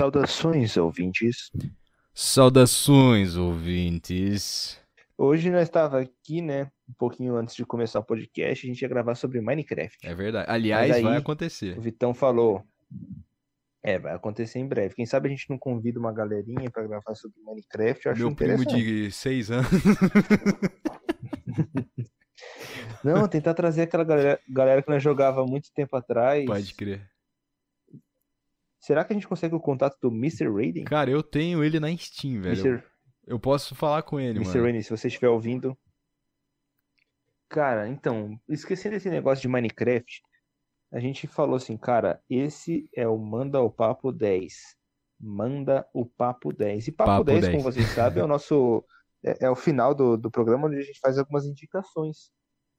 Saudações, ouvintes. Saudações, ouvintes. Hoje nós estava aqui, né, um pouquinho antes de começar o podcast, a gente ia gravar sobre Minecraft. É verdade. Aliás, aí, vai acontecer. O Vitão falou, é, vai acontecer em breve. Quem sabe a gente não convida uma galerinha para gravar sobre Minecraft, eu acho Meu primo de seis anos. Não, tentar trazer aquela galera, galera que nós jogava há muito tempo atrás. Pode crer. Será que a gente consegue o contato do Mr. Raiden? Cara, eu tenho ele na Steam, velho. Mr. Eu posso falar com ele, Mr. mano. Raiden, se você estiver ouvindo. Cara, então, esquecendo esse negócio de Minecraft, a gente falou assim, cara, esse é o Manda o Papo 10. Manda o Papo 10. E Papo, Papo 10, 10. como vocês sabem, é o nosso. É, é o final do, do programa onde a gente faz algumas indicações.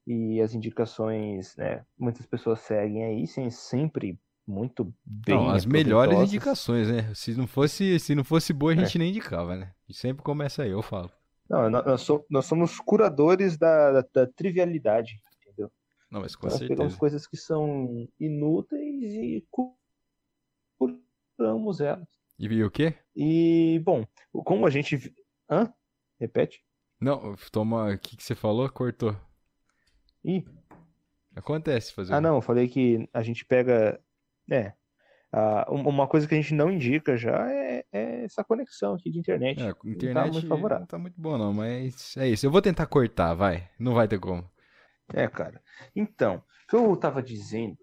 E as indicações, né, muitas pessoas seguem aí, sem sempre muito bem Não, as melhores indicações, né? Se não fosse, se não fosse boa, a É. gente nem indicava, né? E sempre começa aí, eu falo. Não, nós, nós so- nós somos curadores da, da, da trivialidade, entendeu? Não, mas com Nós pegamos certeza. coisas que são inúteis e cu- curamos elas. E, o quê? E, bom, como a gente. Hã? Repete? Não, toma. O que, que você falou? Cortou. Ih, Acontece fazer. ah, não, eu falei que a gente pega. É. um- uma coisa que a gente não indica já é, é essa conexão aqui de internet. É, a Não tá internet muito favorável. não tá muito boa, não, mas é isso. Eu vou tentar cortar, vai. Não vai ter como. É, cara. Então, o que eu tava dizendo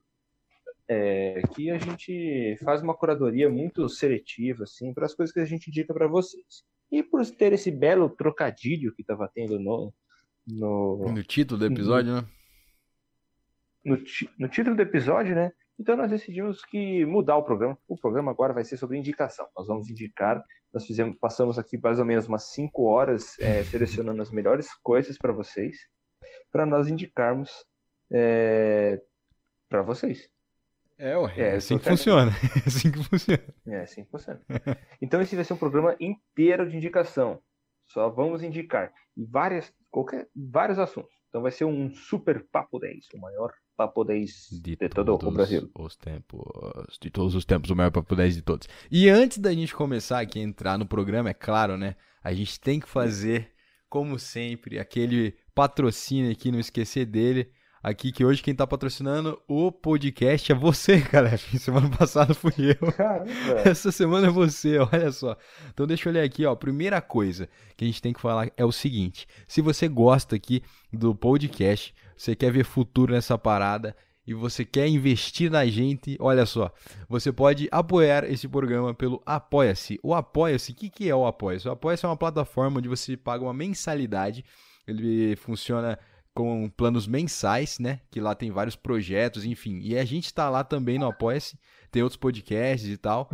é que a gente faz uma curadoria muito seletiva, assim, para as coisas que a gente indica para vocês. E por ter esse belo trocadilho que tava tendo no, no, No título do episódio, né? no, no título do episódio, né? Então nós decidimos que mudar o programa. O programa agora vai ser sobre indicação. Nós vamos indicar. Nós fizemos, passamos aqui mais ou menos umas 5 horas é, selecionando as melhores coisas para vocês, para nós indicarmos para vocês. É, ué, É, é assim que funciona. É assim que funciona. É, 5%. Então esse vai ser um programa inteiro de indicação. Só vamos indicar e várias, qualquer, vários assuntos. Então vai ser um super papo 10, o maior papo 10 de, todo o Brasil. os tempos. De todos os tempos, o maior papo 10 de todos. E antes da gente começar aqui a entrar no programa, é claro, né? A gente tem que fazer, como sempre, aquele patrocínio aqui, não esquecer dele. Aqui que hoje quem tá patrocinando o podcast é você, Caleb. Semana passada fui eu. Caramba. Essa semana é você, olha só. Então deixa eu olhar aqui, ó. Primeira coisa que a gente tem que falar é o seguinte: se você gosta aqui do podcast, você quer ver futuro nessa parada e você quer investir na gente, olha só, você pode apoiar esse programa pelo Apoia-se. O Apoia-se, o que, que é o Apoia-se? O Apoia-se é uma plataforma onde você paga uma mensalidade, ele funciona com planos mensais, né? Que lá tem vários projetos, enfim. E a gente tá lá também no Apoia-se, tem outros podcasts e tal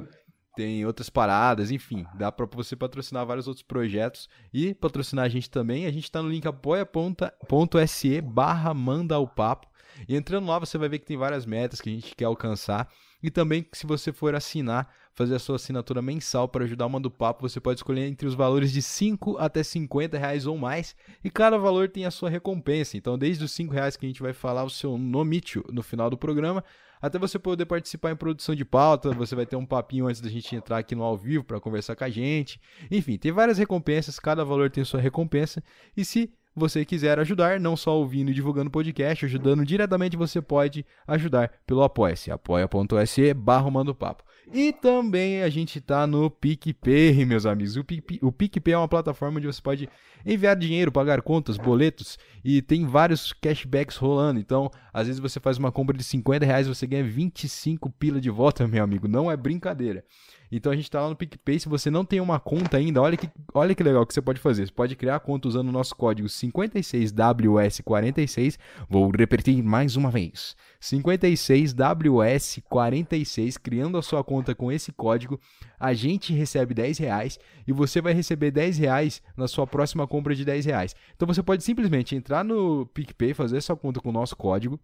tem outras paradas, enfim, dá pra você patrocinar vários outros projetos e patrocinar a gente também. A gente tá no link apoia.se barra manda o papo. E entrando lá você vai ver que tem várias metas que a gente quer alcançar. E também, se você for assinar, fazer a sua assinatura mensal para ajudar o Manda o Papo, você pode escolher entre os valores de 5 até 50 reais ou mais. E cada valor tem a sua recompensa. Então, desde os 5 reais que a gente vai falar o seu nomítio no final do programa, até você poder participar em produção de pauta, você vai ter um papinho antes da gente entrar aqui no ao vivo para conversar com a gente. Enfim, tem várias recompensas, cada valor tem sua recompensa. E se você quiser ajudar, não só ouvindo e divulgando o podcast, ajudando diretamente, você pode ajudar pelo Apoia-se, apoia.se barra Papo. E também a gente tá no PicPay, meus amigos. O PicPay, o PicPay é uma plataforma onde você pode enviar dinheiro, pagar contas, boletos e tem vários cashbacks rolando. Então, às vezes você faz uma compra de 50 reais você ganha 25 pila de volta, meu amigo. Não é brincadeira. Então a gente tá lá no PicPay. Se você não tem uma conta ainda, olha que, olha que legal que você pode fazer. Você pode criar a conta usando o nosso código 56WS46. Vou repetir mais uma vez. 56WS46. Criando a sua conta com esse código, a gente recebe 10 reais e você vai receber 10 reais na sua próxima compra de 10 reais. Então você pode simplesmente entrar no PicPay, fazer sua conta com o nosso código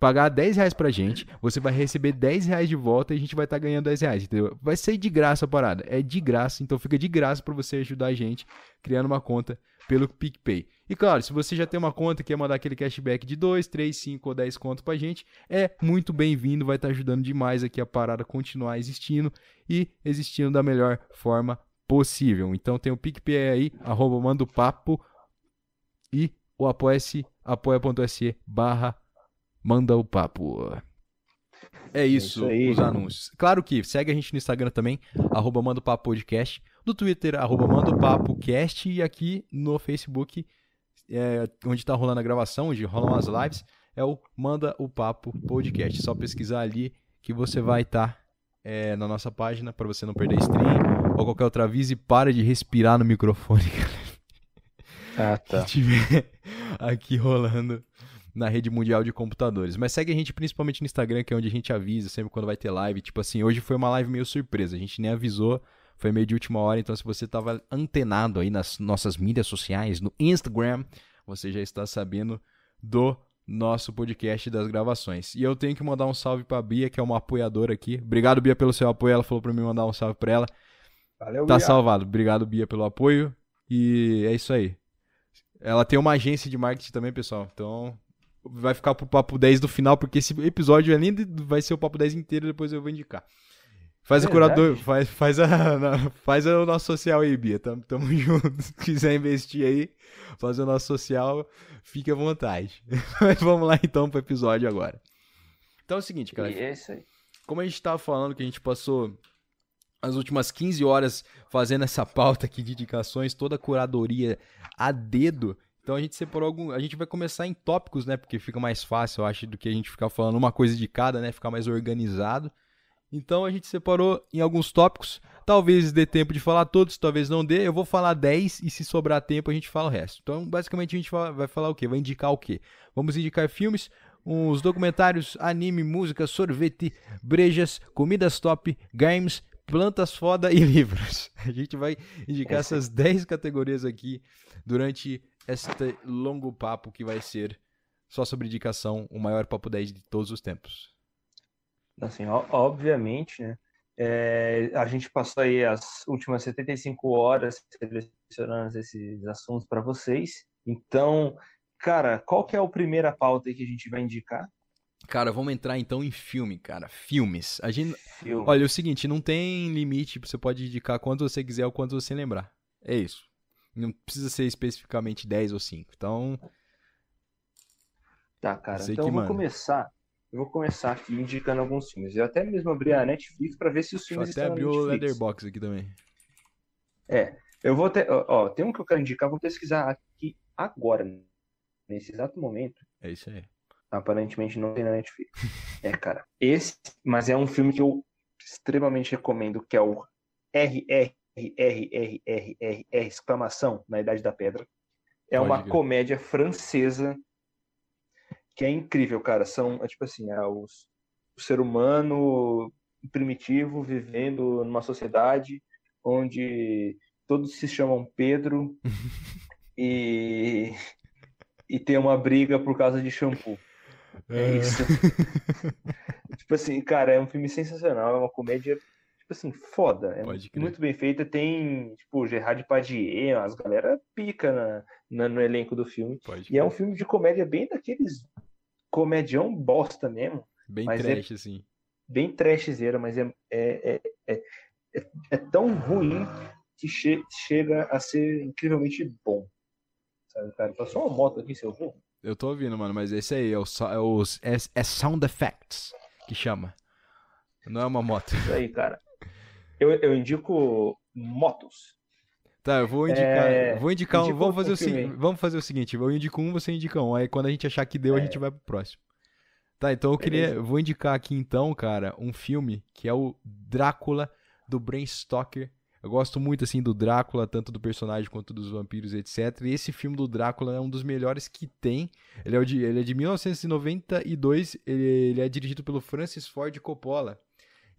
pagar 10 reais pra gente, você vai receber 10 reais de volta e a gente vai estar ganhando 10 reais, entendeu? Vai ser de graça a parada, é de graça, então fica de graça pra você ajudar a gente criando uma conta pelo PicPay. E claro, se você já tem uma conta e quer mandar aquele cashback de 2, 3, 5 ou 10 conto pra gente, é muito bem-vindo, vai estar tá ajudando demais aqui a parada continuar existindo e existindo da melhor forma possível. Então tem o PicPay aí, arroba manda o papo e o apoia-se, apoia.se barra manda o papo. É isso, é isso os anúncios. Claro que segue a gente no Instagram também, arroba manda o papo podcast, no Twitter, arroba manda o papo cast e aqui no Facebook é, onde está rolando a gravação, onde rolam as lives, é o Manda o Papo Podcast. Só pesquisar ali que você vai estar tá, é, na nossa página para você não perder stream ou qualquer outra aviso e para de respirar no microfone, Ah, tá. Que tiver aqui rolando na rede mundial de computadores. Mas segue a gente principalmente no Instagram, que é onde a gente avisa sempre quando vai ter live. Tipo assim, hoje foi uma live meio surpresa, a gente nem avisou foi meio de última hora, então se você estava antenado aí nas nossas mídias sociais, no Instagram, você já está sabendo do nosso podcast das gravações. E eu tenho que mandar um salve para Bia, que é uma apoiadora aqui. Obrigado, Bia, pelo seu apoio. Ela falou para mim mandar um salve para ela. Valeu, Tá Bia. salvado. Obrigado, Bia, pelo apoio. E é isso aí. Ela tem uma agência de marketing também, pessoal. Então, vai ficar pro papo 10 do final, porque esse episódio além de, vai ser o papo 10 inteiro, depois eu vou indicar. Faz é a curador, faz, faz, a, faz o nosso social aí, Bia. Tamo, tamo junto. Se quiser investir aí, fazer o nosso social, fique à vontade. Mas vamos lá então pro episódio agora. Então é o seguinte, cara. é isso aí. Como a gente tava falando que a gente passou as últimas 15 horas fazendo essa pauta aqui de indicações, toda a curadoria a dedo. Então a gente separou algum. A gente vai começar em tópicos, né? Porque fica mais fácil, eu acho, do que a gente ficar falando uma coisa de cada, né? Ficar mais organizado. Então a gente separou em alguns tópicos. Talvez dê tempo de falar todos, talvez não dê. Eu vou falar 10 e se sobrar tempo a gente fala o resto. Então, basicamente, a gente vai falar o quê? Vai indicar o quê? Vamos indicar filmes, uns documentários, anime, música, sorvete, brejas, comidas top, games, plantas foda e livros. A gente vai indicar essas 10 categorias aqui durante este longo papo que vai ser só sobre indicação, o maior papo 10 de todos os tempos. Assim, obviamente, né? É, a gente passou aí as últimas 75 horas selecionando esses assuntos para vocês. Então, cara, qual que é a primeira pauta que a gente vai indicar? Cara, vamos entrar então em filme, cara. Filmes. A gente... Filme. Olha, é o seguinte, não tem limite, você pode indicar quanto você quiser ou quanto você lembrar. É isso. Não precisa ser especificamente 10 ou 5. Então. Tá, cara. Então eu vou começar eu vou começar aqui indicando alguns filmes. Eu até mesmo abri a Netflix para ver se os filmes Deixa eu até abrir o Leatherbox aqui também. É, eu vou ter, ó, tem um que eu quero indicar, vou pesquisar aqui agora, nesse exato momento. É isso aí. Aparentemente não tem na Netflix. é, cara, esse, mas é um filme que eu extremamente recomendo, que é o RRRRRR exclamação na Idade da Pedra. É Pode uma comédia francesa que é incrível, cara. São, é, tipo assim, é os, o ser humano primitivo vivendo numa sociedade onde todos se chamam Pedro e, e tem uma briga por causa de shampoo. É, é isso. tipo assim, cara, é um filme sensacional, é uma comédia, tipo assim, foda. É muito bem feita. Tem, tipo, Gerard Depardieu, as galera pica na, na, no elenco do filme. Pode e é um filme de comédia bem daqueles comedião bosta mesmo. Bem é trash, é, assim. Bem trashzeira, mas é, é, é, é, é tão ruim que che chega a ser incrivelmente bom. Sabe, cara? Passou uma moto aqui, seu avô? Eu tô ouvindo, mano, mas esse aí é, o, é, os, é, é Sound Effects que chama. Não é uma moto. Isso aí, cara. Eu, eu indico motos. Tá, eu vou indicar. É... Vou indicar um. Vamos fazer, o seguinte, vamos fazer o seguinte: eu indico um, você indica um. Aí quando a gente achar que deu, é... a gente vai pro próximo. Tá, então eu queria. Beleza. Vou indicar aqui então, cara, um filme que é o Drácula do Bram Stoker. Eu gosto muito assim do Drácula, tanto do personagem quanto dos vampiros, etc. E esse filme do Drácula é um dos melhores que tem. Ele é de, ele é de 1992, ele, ele é dirigido pelo Francis Ford Coppola.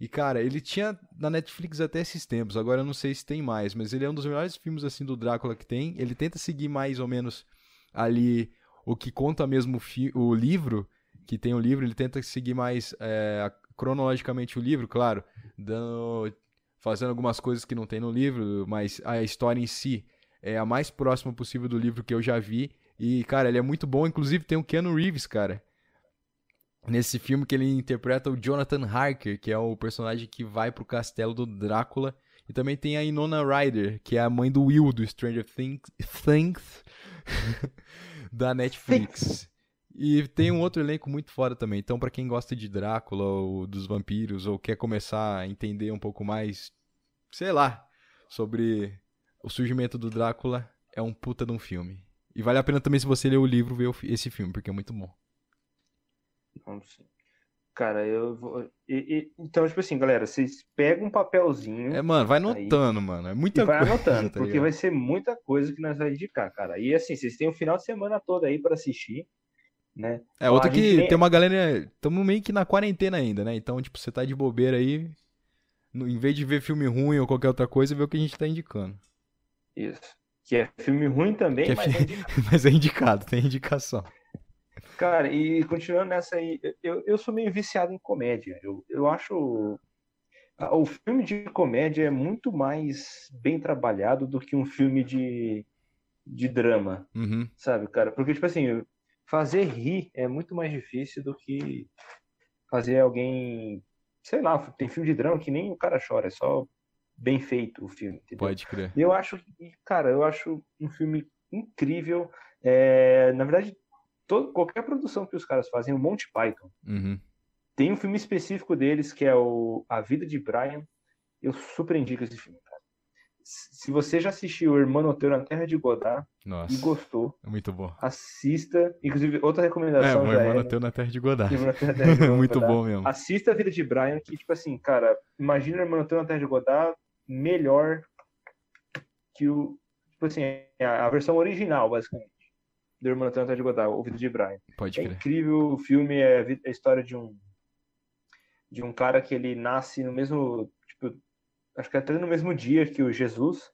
E, cara, ele tinha na Netflix até esses tempos, agora eu não sei se tem mais, mas ele é um dos melhores filmes, assim, do Drácula que tem. Ele tenta seguir mais ou menos ali o que conta mesmo o, o livro, que tem o livro, ele tenta seguir mais é, cronologicamente o livro, claro, dando, fazendo algumas coisas que não tem no livro, mas a história em si É a mais próxima possível do livro que eu já vi. E, cara, ele é muito bom. Inclusive, tem o Keanu Reeves, cara. Nesse filme que ele interpreta o Jonathan Harker, que é o personagem que vai pro castelo do Drácula. E também tem a Inona Ryder, que é a mãe do Will do Stranger Things, Things da Netflix. E tem um outro elenco muito foda também. Então, para quem gosta de Drácula ou dos vampiros, ou quer começar a entender um pouco mais, sei lá, sobre o surgimento do Drácula, é um puta de um filme. E vale a pena também, se você ler o livro, ver esse filme, porque é muito bom. Cara, eu vou. E, e, então, tipo assim, galera, vocês pegam um papelzinho. É, mano, vai anotando, aí, mano. É muita vai coisa. anotando, tá porque vai ser muita coisa que nós vamos indicar, cara. E assim, vocês têm o final de semana todo aí para assistir né? É, outra que tem uma galera. Estamos meio que na quarentena ainda, né? Então, tipo, você tá de bobeira aí. Em vez de ver filme ruim ou qualquer outra coisa, vê o que a gente tá indicando. Isso. Que é filme ruim também, é mas, é mas é indicado, tem indicação. Cara, e continuando nessa aí, eu, eu sou meio viciado em comédia. Eu, eu acho. O filme de comédia é muito mais bem trabalhado do que um filme de, de drama, uhum. sabe, cara? Porque, tipo assim, fazer rir é muito mais difícil do que fazer alguém. Sei lá, tem filme de drama que nem o cara chora, é só bem feito o filme. Entendeu? Pode crer. Eu acho, cara, eu acho um filme incrível. É, na verdade, todo, qualquer produção que os caras fazem, o Monty Python, uhum. tem um filme específico deles que é o A Vida de Brian. Eu super indico esse filme se você já assistiu o Irmão Noteiro na Terra de Godard Nossa, e gostou, é muito bom. Assista. Inclusive, outra recomendação. É, o Irmão Noteiro na Terra de Godard. É muito bom mesmo. Assista a vida de Brian, que, tipo assim, cara, imagina o Irmão Noteiro na Terra de Godard melhor que o. Tipo assim, a, a versão original, basicamente. Do na Terra de Godard, o vida de Brian. Pode é crer. incrível o filme, é a história de um. De um cara que ele nasce no mesmo acho que até no mesmo dia que o Jesus,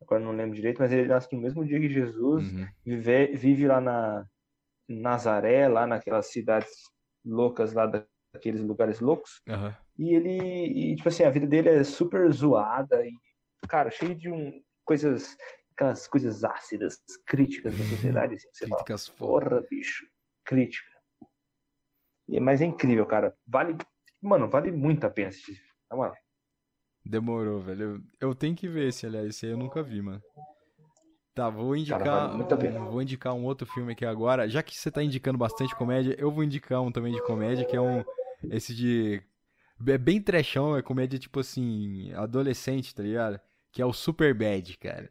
agora não lembro direito, mas ele nasce no mesmo dia que Jesus, uhum. vive, vive lá na Nazaré, lá naquelas cidades loucas lá daqueles lugares loucos. Uhum. E ele, e, tipo assim, a vida dele é super zoada e, cara, cheio de um, coisas, aquelas coisas ácidas, críticas da sociedade. Assim, você Críticas fala, porra, bicho, crítica. Mas é incrível, cara. Vale, mano, vale muito a pena assistir. Na moral. Demorou, velho. Eu, eu tenho que ver esse, aliás. Esse aí eu nunca vi, mano. Tá, vou indicar, Cara, vale vou indicar um outro filme aqui agora. Já que você tá indicando bastante comédia, eu vou indicar um também de comédia, que é um esse de é bem trechão, é comédia tipo assim, adolescente, tá ligado? Que é o Super Bad, cara.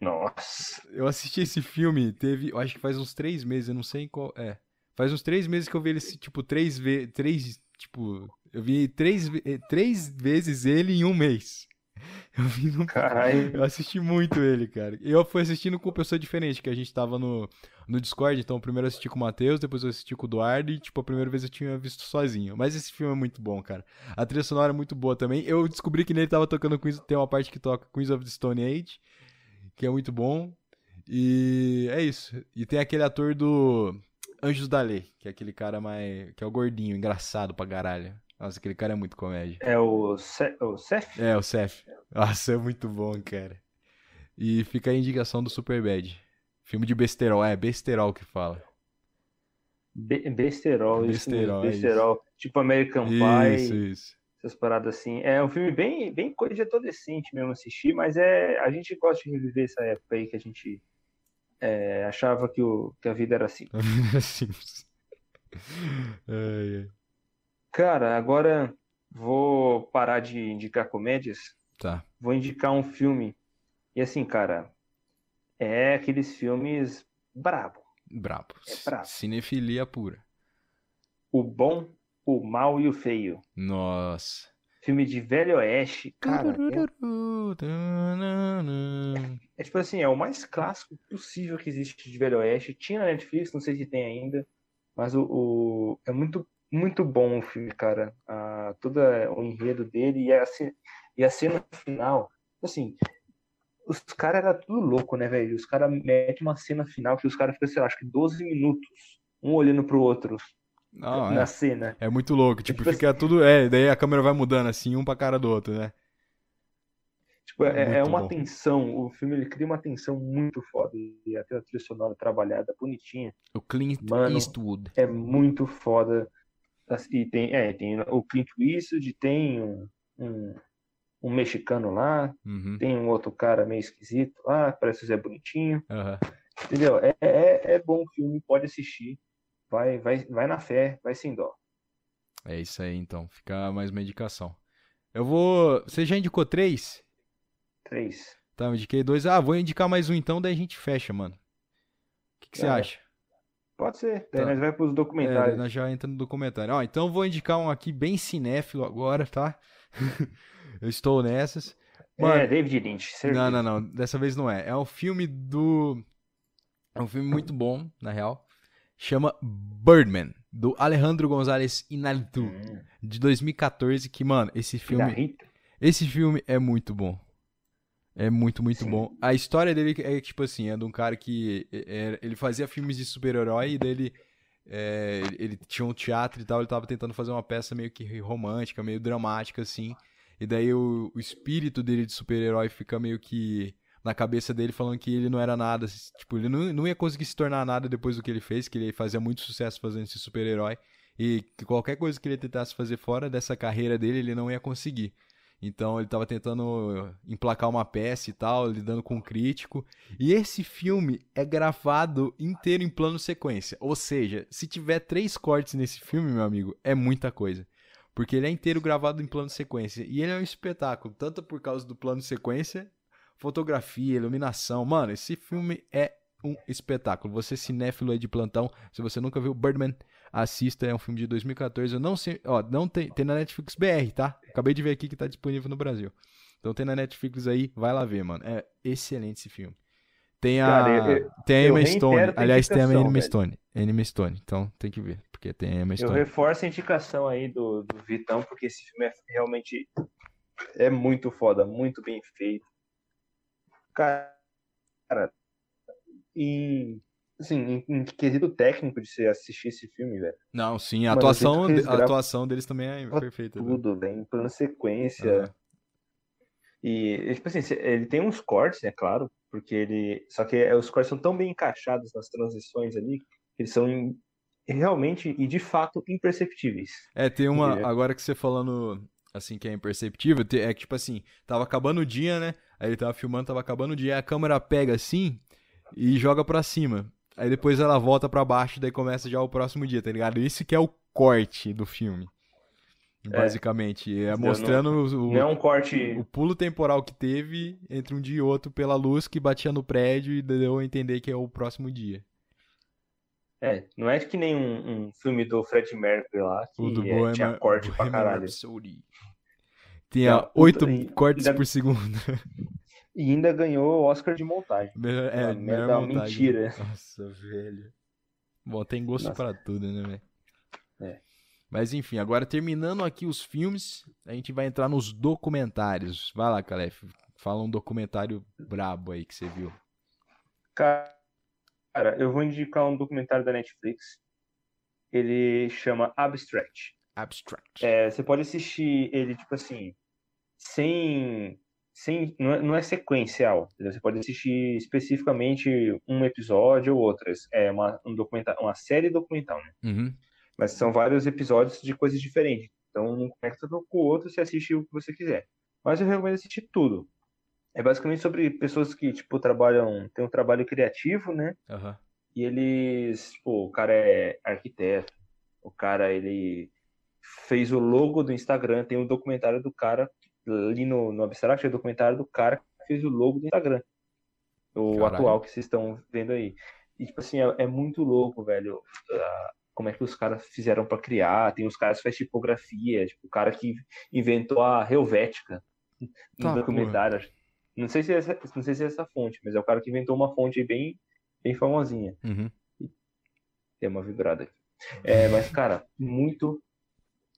Nossa. Eu assisti esse filme, teve, eu acho que faz uns três meses, eu não sei qual, é. Faz uns três meses que eu vi ele, tipo, três vezes, três, tipo, eu vi três, eh, três vezes ele em um mês. Eu vi no... Caralho. Eu assisti muito ele, cara. Eu fui assistindo com pessoa diferente, que a gente tava no, no Discord, então primeiro eu assisti com o Matheus, depois eu assisti com o Eduardo e, tipo, a primeira vez eu tinha visto sozinho. Mas esse filme é muito bom, cara. A trilha sonora é muito boa também. Eu descobri que nele tava tocando Queens, tem uma parte que toca Queens of the Stone Age, que é muito bom. E é isso. E tem aquele ator do Anjos da Lei, que é aquele cara mais. que é o gordinho, engraçado pra caralho. Nossa, aquele cara é muito comédia. É o, Ce o Seth? É, o Seth. Nossa, é muito bom, cara. E fica a indicação do Superbad. Filme de besterol, é besterol que fala. Be besterol, besterol, isso besterol. Isso. Tipo American Pie. Isso, isso. Essas paradas assim. É um filme bem, bem coisa de adolescente mesmo assistir, mas é a gente gosta de reviver essa época aí que a gente é, achava que, o, que a vida era assim. A vida era simples. ai, ai. Cara, agora vou parar de indicar comédias. Tá. Vou indicar um filme. E assim, cara, é aqueles filmes brabo. Brabo. É brabo. Cinefilia pura. O bom, o mal e o feio. Nossa. Filme de Velho Oeste, cara. É, é tipo assim, é o mais clássico possível que existe de Velho Oeste. Tinha na Netflix, não sei se tem ainda. Mas o, o é muito muito bom o filme, cara. Ah, todo o enredo dele e a, e a cena final. Assim, os caras eram tudo louco, né, velho? Os caras metem uma cena final que os caras ficam, sei lá, acho que 12 minutos, um olhando pro outro. Não, na é. cena. É muito louco. Tipo, tipo fica assim- tudo. É, daí a câmera vai mudando assim, um pra cara do outro, né? Tipo é, é uma bom. tensão, o filme ele cria uma tensão muito foda. E até a trilha sonora trabalhada, bonitinha. O Clint Mano. Eastwood. É muito foda. E tem, é, tem o Clint Eastwood, tem um, um, um mexicano lá, Uhum. tem um outro cara meio esquisito lá, parece ser bonitinho. Aham. Entendeu? É, é, é bom o filme, pode assistir. Vai, vai, vai na fé, vai sem dó. É isso aí, então. Fica mais uma indicação. Eu vou. Você já indicou três? Três. Tá, eu indiquei dois. Ah, vou indicar mais um então, daí a gente fecha, mano. O que, que você É, acha? Pode ser. Daí Tá. nós vai pros É, documentários. nós já entra no documentário. Ó, então eu vou indicar um aqui bem cinéfilo agora, tá? eu estou nessas. Mano, É, David Lynch, certeza. Não, não, não. Dessa vez não é. É um filme do. É um filme muito bom, na real. Chama Birdman, do Alejandro González Inarritu, Hum, de 2014. Que, mano, esse filme. Esse filme é muito bom. É muito, muito Sim. bom. A história dele é tipo assim: é de um cara que. é- é- ele fazia filmes de super-herói e dele. é, ele- ele tinha um teatro e tal, ele tava tentando fazer uma peça meio que romântica, meio dramática, assim. E daí o, o espírito dele de super-herói fica meio que na cabeça dele falando que ele não era nada. Tipo, ele não, não ia conseguir se tornar nada depois do que ele fez, que ele fazia muito sucesso fazendo esse super-herói. E que qualquer coisa que ele tentasse fazer fora dessa carreira dele, ele não ia conseguir. Então ele tava tentando emplacar uma peça e tal, lidando com um crítico. E esse filme é gravado inteiro em plano sequência. Ou seja, se tiver três cortes nesse filme, meu amigo, é muita coisa. Porque ele é inteiro gravado em plano sequência. E ele é um espetáculo, tanto por causa do plano sequência, fotografia, iluminação. Mano, esse filme é um espetáculo. Você cinéfilo aí de plantão, se você nunca viu Birdman, assista, é um filme de 2014. Eu não sei, ó, não tem, tem na Netflix BR, tá? Acabei de ver aqui que tá disponível no Brasil. Então tem na Netflix aí, vai lá ver, mano. É excelente esse filme. Tem a Cara, eu- eu- tem a eu Emma Stone. Aliás, tem a Emma velho. Stone. Emma Stone. Então tem que ver, porque tem a Emma Eu Stone. reforço a indicação aí do, do Vitão, porque esse filme é realmente é muito foda, muito bem feito. Cara, em, assim, em, em quesito técnico de você assistir esse filme, velho, Não, sim, a atuação, a atuação deles também é perfeita. né? tudo, velho, em plano sequência. E, tipo assim, ele tem uns cortes, é claro, porque ele. Só que é, os cortes são tão bem encaixados nas transições ali, que eles são realmente e de fato imperceptíveis. É, tem uma. Entendeu? Agora que você falando assim que é imperceptível, é que tipo assim, tava acabando o dia, né? Aí ele tava filmando, tava acabando o dia, a câmera pega assim e joga pra cima. Aí depois ela volta pra baixo, daí começa já o próximo dia, tá ligado? Isso que é o corte do filme. Basicamente. É, Não- mostrando o, Não é um corte. o pulo temporal que teve entre um dia e outro pela luz que batia no prédio e deu a entender que é o próximo dia. É, não é que nem um, um filme do Fred Mercury lá, que O do é, Bohemian, tinha corte pra caralho. Rhapsody. Tinha oito cortes ainda- por segundo. E ainda ganhou o Oscar de montagem. Melhor- É, Uma melhor montagem. mentira. Nossa, velho. Bom, tem gosto Nossa. pra tudo, né, velho? É. Mas enfim, agora terminando aqui os filmes, a gente vai entrar nos documentários. Vai lá, Calef. Fala um documentário brabo aí que você viu. Cara, eu vou indicar um documentário da Netflix. Ele chama Abstract. Abstract. É, você pode assistir ele, tipo assim, sem. sem não, é, não é sequencial. entendeu? Você pode assistir especificamente um episódio ou outras. É uma, um documentário, uma série documental, né? Uhum. Mas são vários episódios de coisas diferentes. Então, um conecta com o outro, você assiste o que você quiser. Mas eu recomendo assistir tudo. É basicamente sobre pessoas que, tipo, trabalham, tem um trabalho criativo, né? Aham. E eles, pô, o cara é arquiteto, o cara, ele fez o logo do Instagram, tem um documentário do cara, ali no, no Abstract, é o documentário do cara que fez o logo do Instagram. O Caralho. atual que vocês estão vendo aí. E, tipo assim, é, é muito louco, velho, como é que os caras fizeram pra criar, tem os caras que fazem tipografia, tipo, o cara que inventou a Helvética no Tá, documentário. Não sei se é essa, não sei se é essa fonte, mas é o cara que inventou uma fonte bem, bem famosinha. Uhum. Tem uma vibrada aqui. É, mas, cara, muito.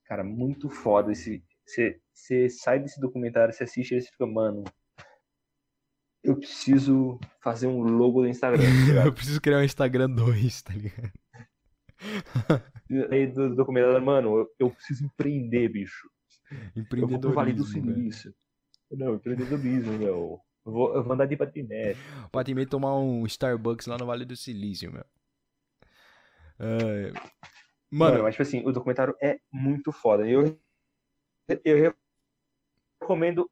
Cara, muito foda esse. Você sai desse documentário, você assiste e você fica, mano. Eu preciso fazer um logo do Instagram. tá? Eu preciso criar um Instagram 2, tá ligado? E aí do documentário, mano, eu, eu preciso empreender, bicho. Eu vou pro Vale do Empreendedorismo, velho. Silício. Não, empreendedorismo, meu. Eu vou, eu vou andar de patinete. Patinete tomar um Starbucks lá no Vale do Silício, meu. É... Mano, Mano, mas tipo assim, o documentário é muito foda. Eu, eu recomendo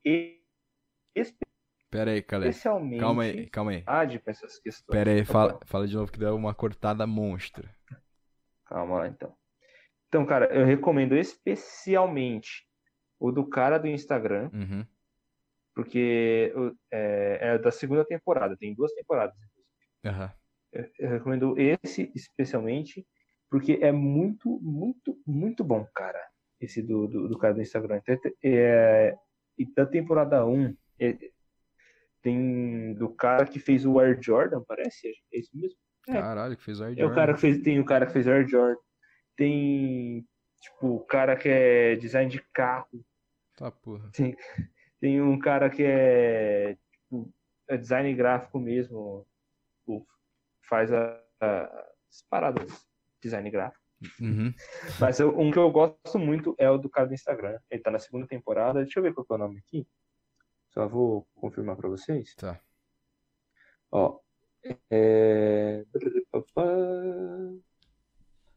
Pera aí, Calé. Especialmente. Calma aí, calma aí. Ah, de essas questões. Pera aí, fala, fala de novo que deu uma cortada monstra. Calma lá, então. Então, cara, eu recomendo especialmente o do cara do Instagram. Uhum. Porque é, é, da segunda temporada, tem duas temporadas. Uhum. Eu, eu recomendo esse especialmente, porque é muito, muito, muito bom, cara. Esse do, do, do cara do Instagram. É, e da temporada 1, é, tem do cara que fez o Air Jordan, parece? É isso mesmo? É. Caralho, que fez o Air Jordan. É o cara que fez, tem o cara que fez o Air Jordan. Tem, tipo, o cara que é design de carro. Tá, porra. Tem, tem um cara que é, tipo, é design gráfico mesmo. Tipo, faz a, a, as paradas design gráfico. Uhum. Mas eu, um que eu gosto muito é o do cara do Instagram. Ele tá na segunda temporada. Deixa eu ver qual é o nome aqui. Só vou confirmar para vocês. Tá. Ó. É...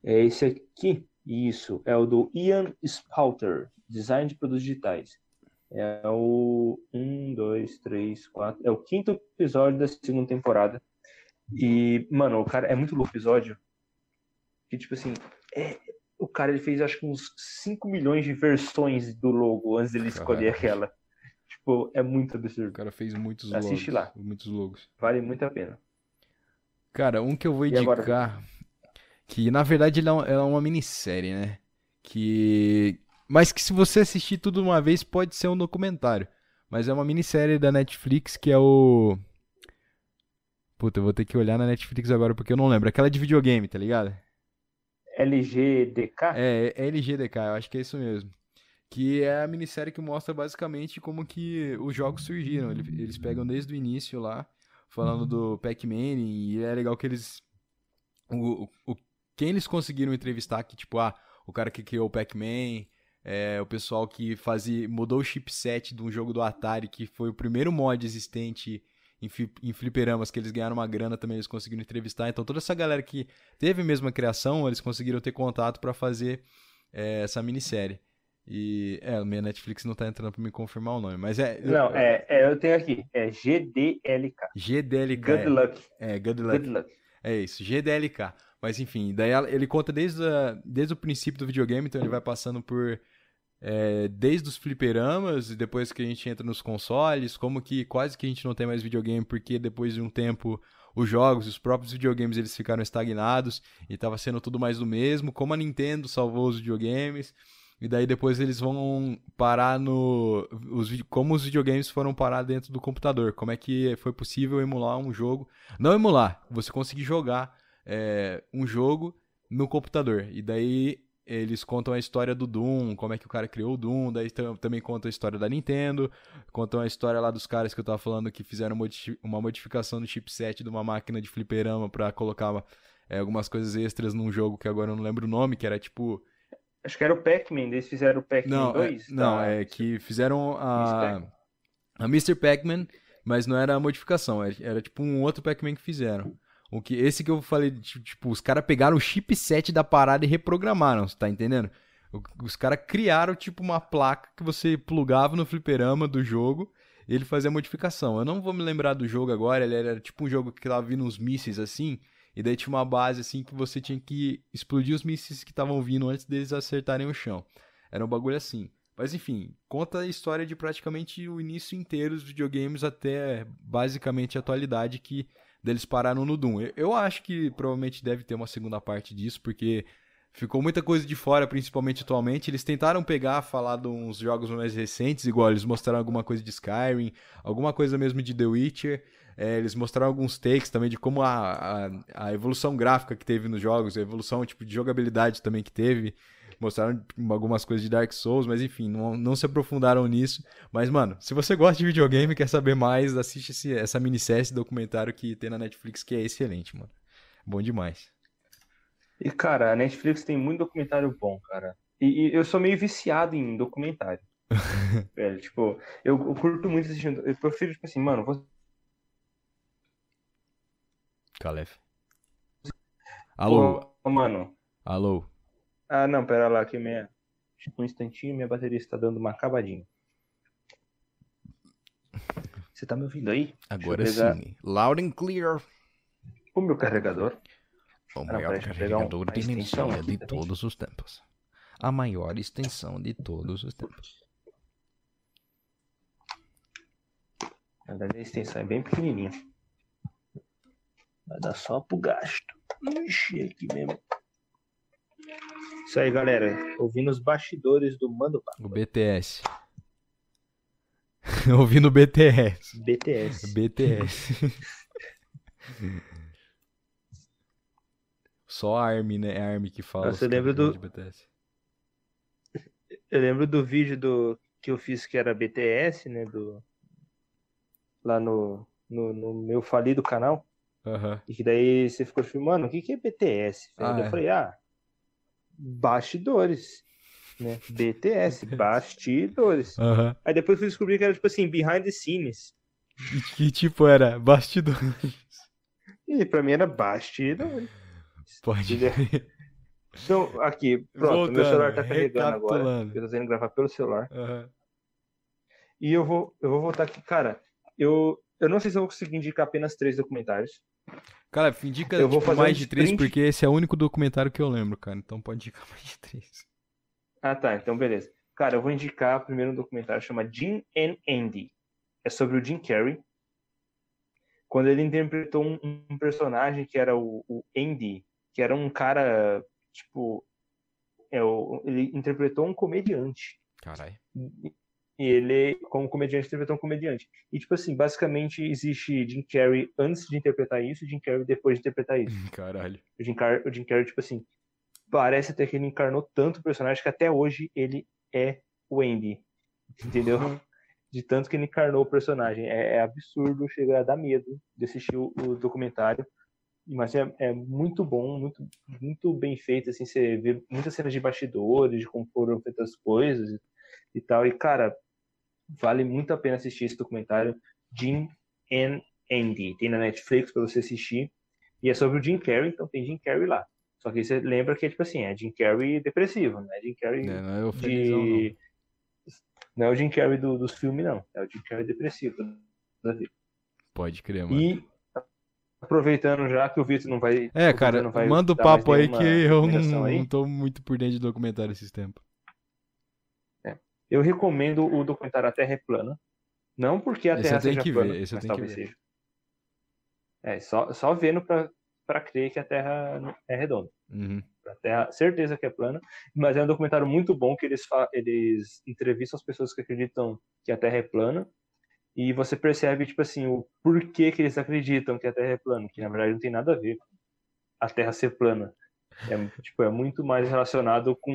é esse aqui. Isso. É o do Ian Spalter. Design de produtos digitais. É o 1, 2, 3, 4. É o quinto episódio da segunda temporada. E, mano, o cara é muito louco episódio que, tipo assim, é, o cara ele fez acho que uns 5 milhões de versões do logo antes dele escolher aquela. Tipo, é muito absurdo. O cara fez muitos Assiste logos. lá. Muitos logos. Vale muito a pena. Cara, um que eu vou indicar, que na verdade ele é, é uma minissérie, né? Que. Mas que se você assistir tudo uma vez, pode ser um documentário. Mas é uma minissérie da Netflix que é o. Puta, eu vou ter que olhar na Netflix agora porque eu não lembro. Aquela de videogame, tá ligado? LGDK? É, é LGDK, eu acho que é isso mesmo. Que é a minissérie que mostra basicamente como que os jogos surgiram. Eles pegam desde o início lá, falando do Pac-Man, e é legal que eles. O, o, quem eles conseguiram entrevistar, que tipo, ah, o cara que criou o Pac-Man, é, o pessoal que fazia, mudou o chipset de um jogo do Atari, que foi o primeiro mod existente em, em fliperamas que eles ganharam uma grana também, eles conseguiram entrevistar. Então toda essa galera que teve a mesma criação, eles conseguiram ter contato para fazer é, essa minissérie. E é, a minha Netflix não tá entrando para me confirmar o nome, mas é. Não, é, é, eu tenho aqui, é GDLK. GDLK. Good é, Luck. É, Good Luck. Good Luck. É isso, GDLK. Mas enfim, daí ele conta desde, a, desde o princípio do videogame, então ele vai passando por é, desde os fliperamas e depois que a gente entra nos consoles, como que quase que a gente não tem mais videogame porque depois de um tempo os jogos, os próprios videogames eles ficaram estagnados e estava sendo tudo mais do mesmo, como a Nintendo salvou os videogames. E daí depois eles vão parar no. Os, como os videogames foram parar dentro do computador. Como é que foi possível emular um jogo. Não emular, você conseguir jogar é, um jogo no computador. E daí eles contam a história do Doom, como é que o cara criou o Doom, daí também contam a história da Nintendo, contam a história lá dos caras que eu tava falando que fizeram uma modificação no chipset de uma máquina de fliperama para colocar é, algumas coisas extras num jogo que agora eu não lembro o nome, que era tipo... Acho que era o Pac-Man, eles fizeram o Pac-Man 2? É, não, tá? é que fizeram a... A Mr. Pac-Man, mas não era a modificação, era, era tipo um outro Pac-Man que fizeram. O que, esse que eu falei, tipo, os caras pegaram o chipset da parada e reprogramaram, você tá entendendo? Os caras criaram, tipo, uma placa que você plugava no fliperama do jogo e ele fazia modificação. Eu não vou me lembrar do jogo agora, ele era tipo um jogo que tava vindo uns mísseis assim, e daí tinha uma base assim que você tinha que explodir os mísseis que estavam vindo antes deles acertarem o chão. Era um bagulho assim. Mas enfim, conta a história de praticamente o início inteiro dos videogames até basicamente a atualidade que deles pararam no Doom. Eu acho que provavelmente deve ter uma segunda parte disso, porque ficou muita coisa de fora, principalmente atualmente. Eles tentaram pegar, falar de uns jogos mais recentes, igual eles mostraram alguma coisa de Skyrim, alguma coisa mesmo de The Witcher. É, eles mostraram alguns takes também de como a, a, a, evolução gráfica que teve nos jogos, a evolução tipo, de jogabilidade também que teve mostraram algumas coisas de Dark Souls, mas enfim, não, não se aprofundaram nisso. Mas, mano, se você gosta de videogame e quer saber mais, assiste esse, essa minissérie, esse documentário que tem na Netflix, que é excelente, mano. Bom demais. E, cara, a Netflix tem muito documentário bom, cara. E, e eu sou meio viciado em documentário. Velho, tipo, eu, eu curto muito assistindo. Eu prefiro, tipo assim, mano, vou Calef. Alô, Pô, mano. alô. Ah, não, pera lá, que minha. Tipo, um instantinho, minha bateria está dando uma acabadinha. Você tá me ouvindo aí? Agora sim. Loud and clear. O meu carregador. O maior um- carregador de extensão energia aqui de todos os tempos. A maior extensão de todos os tempos. Na verdade, a extensão é bem pequenininha. Vai dar só pro gasto. Ixi, aqui mesmo. Isso aí, galera. Ouvindo os bastidores do Mando Papo. O BTS. Ouvindo o BTS. BTS. BTS. Só a Army, né? É a Army que fala. Você lembra do- BTS. Eu lembro do vídeo do que eu fiz que era BTS, né? Do, lá no, no, no meu falido canal. E que daí você ficou tipo, mano, o que que é BTS? Ah, eu é. falei, ah, bastidores. Né? BTS, bastidores. Aham. Aí depois fui descobrir que era tipo assim, behind the scenes. Que tipo era? Bastidor. E pra mim era bastidores. Pode crer. Então, aqui, pronto, meu Voltando, celular tá carregando agora. Eu tô indo gravar pelo celular. Aham. E eu vou, eu vou voltar aqui, cara. Eu, eu não sei se eu vou conseguir indicar apenas três documentários. Cara, indica Eu vou tipo, fazer mais um de três, porque esse é o único documentário que eu lembro, cara. Então pode indicar mais de três. Ah, tá. Então, beleza. Cara, eu vou indicar primeiro um documentário chama Jim and Andy. É sobre o Jim Carrey. Quando ele interpretou um, um personagem que era o, o Andy, que era um cara, tipo. É, o, ele interpretou um comediante. Caralho. E ele, como comediante, interpretou um comediante. E, tipo assim, basicamente existe Jim Carrey antes de interpretar isso e Jim Carrey depois de interpretar isso. Caralho. O Jim, Car o Jim Carrey, tipo assim, parece até que ele encarnou tanto o personagem que até hoje ele é o Andy. Entendeu? De tanto que ele encarnou o personagem. É, é absurdo, chega a dar medo de assistir o, o documentário. Mas é, é muito bom, muito, muito bem feito, assim, você vê muitas cenas de bastidores, de como foram feitas as coisas e, e tal. E, cara, vale muito a pena assistir esse documentário, Jim and Andy. Tem na Netflix para você assistir. E é sobre o Jim Carrey, então tem Jim Carrey lá. Só que você lembra que é tipo assim, é Jim Carrey depressivo, né? Jim Carrey É, não é o felizão, não. de. Não é o Jim Carrey do- dos filmes, não. É o Jim Carrey depressivo. da vida. Pode crer, mano. E aproveitando já que o Vitor não vai. É, cara, vai manda o papo aí que eu não, aí. não tô muito por dentro de documentário esses tempos. Eu recomendo o documentário A Terra é Plana. Não porque a Esse Terra seja que ver, plana, esse mas talvez ver. seja. É, só, só vendo pra, pra crer que a Terra é redonda. Uhum. A Terra, certeza que é plana, mas é um documentário muito bom que eles, eles entrevistam as pessoas que acreditam que a Terra é plana e você percebe, tipo assim, o porquê que eles acreditam que a Terra é plana, que na verdade não tem nada a ver com a Terra ser plana. É, tipo, é muito mais relacionado com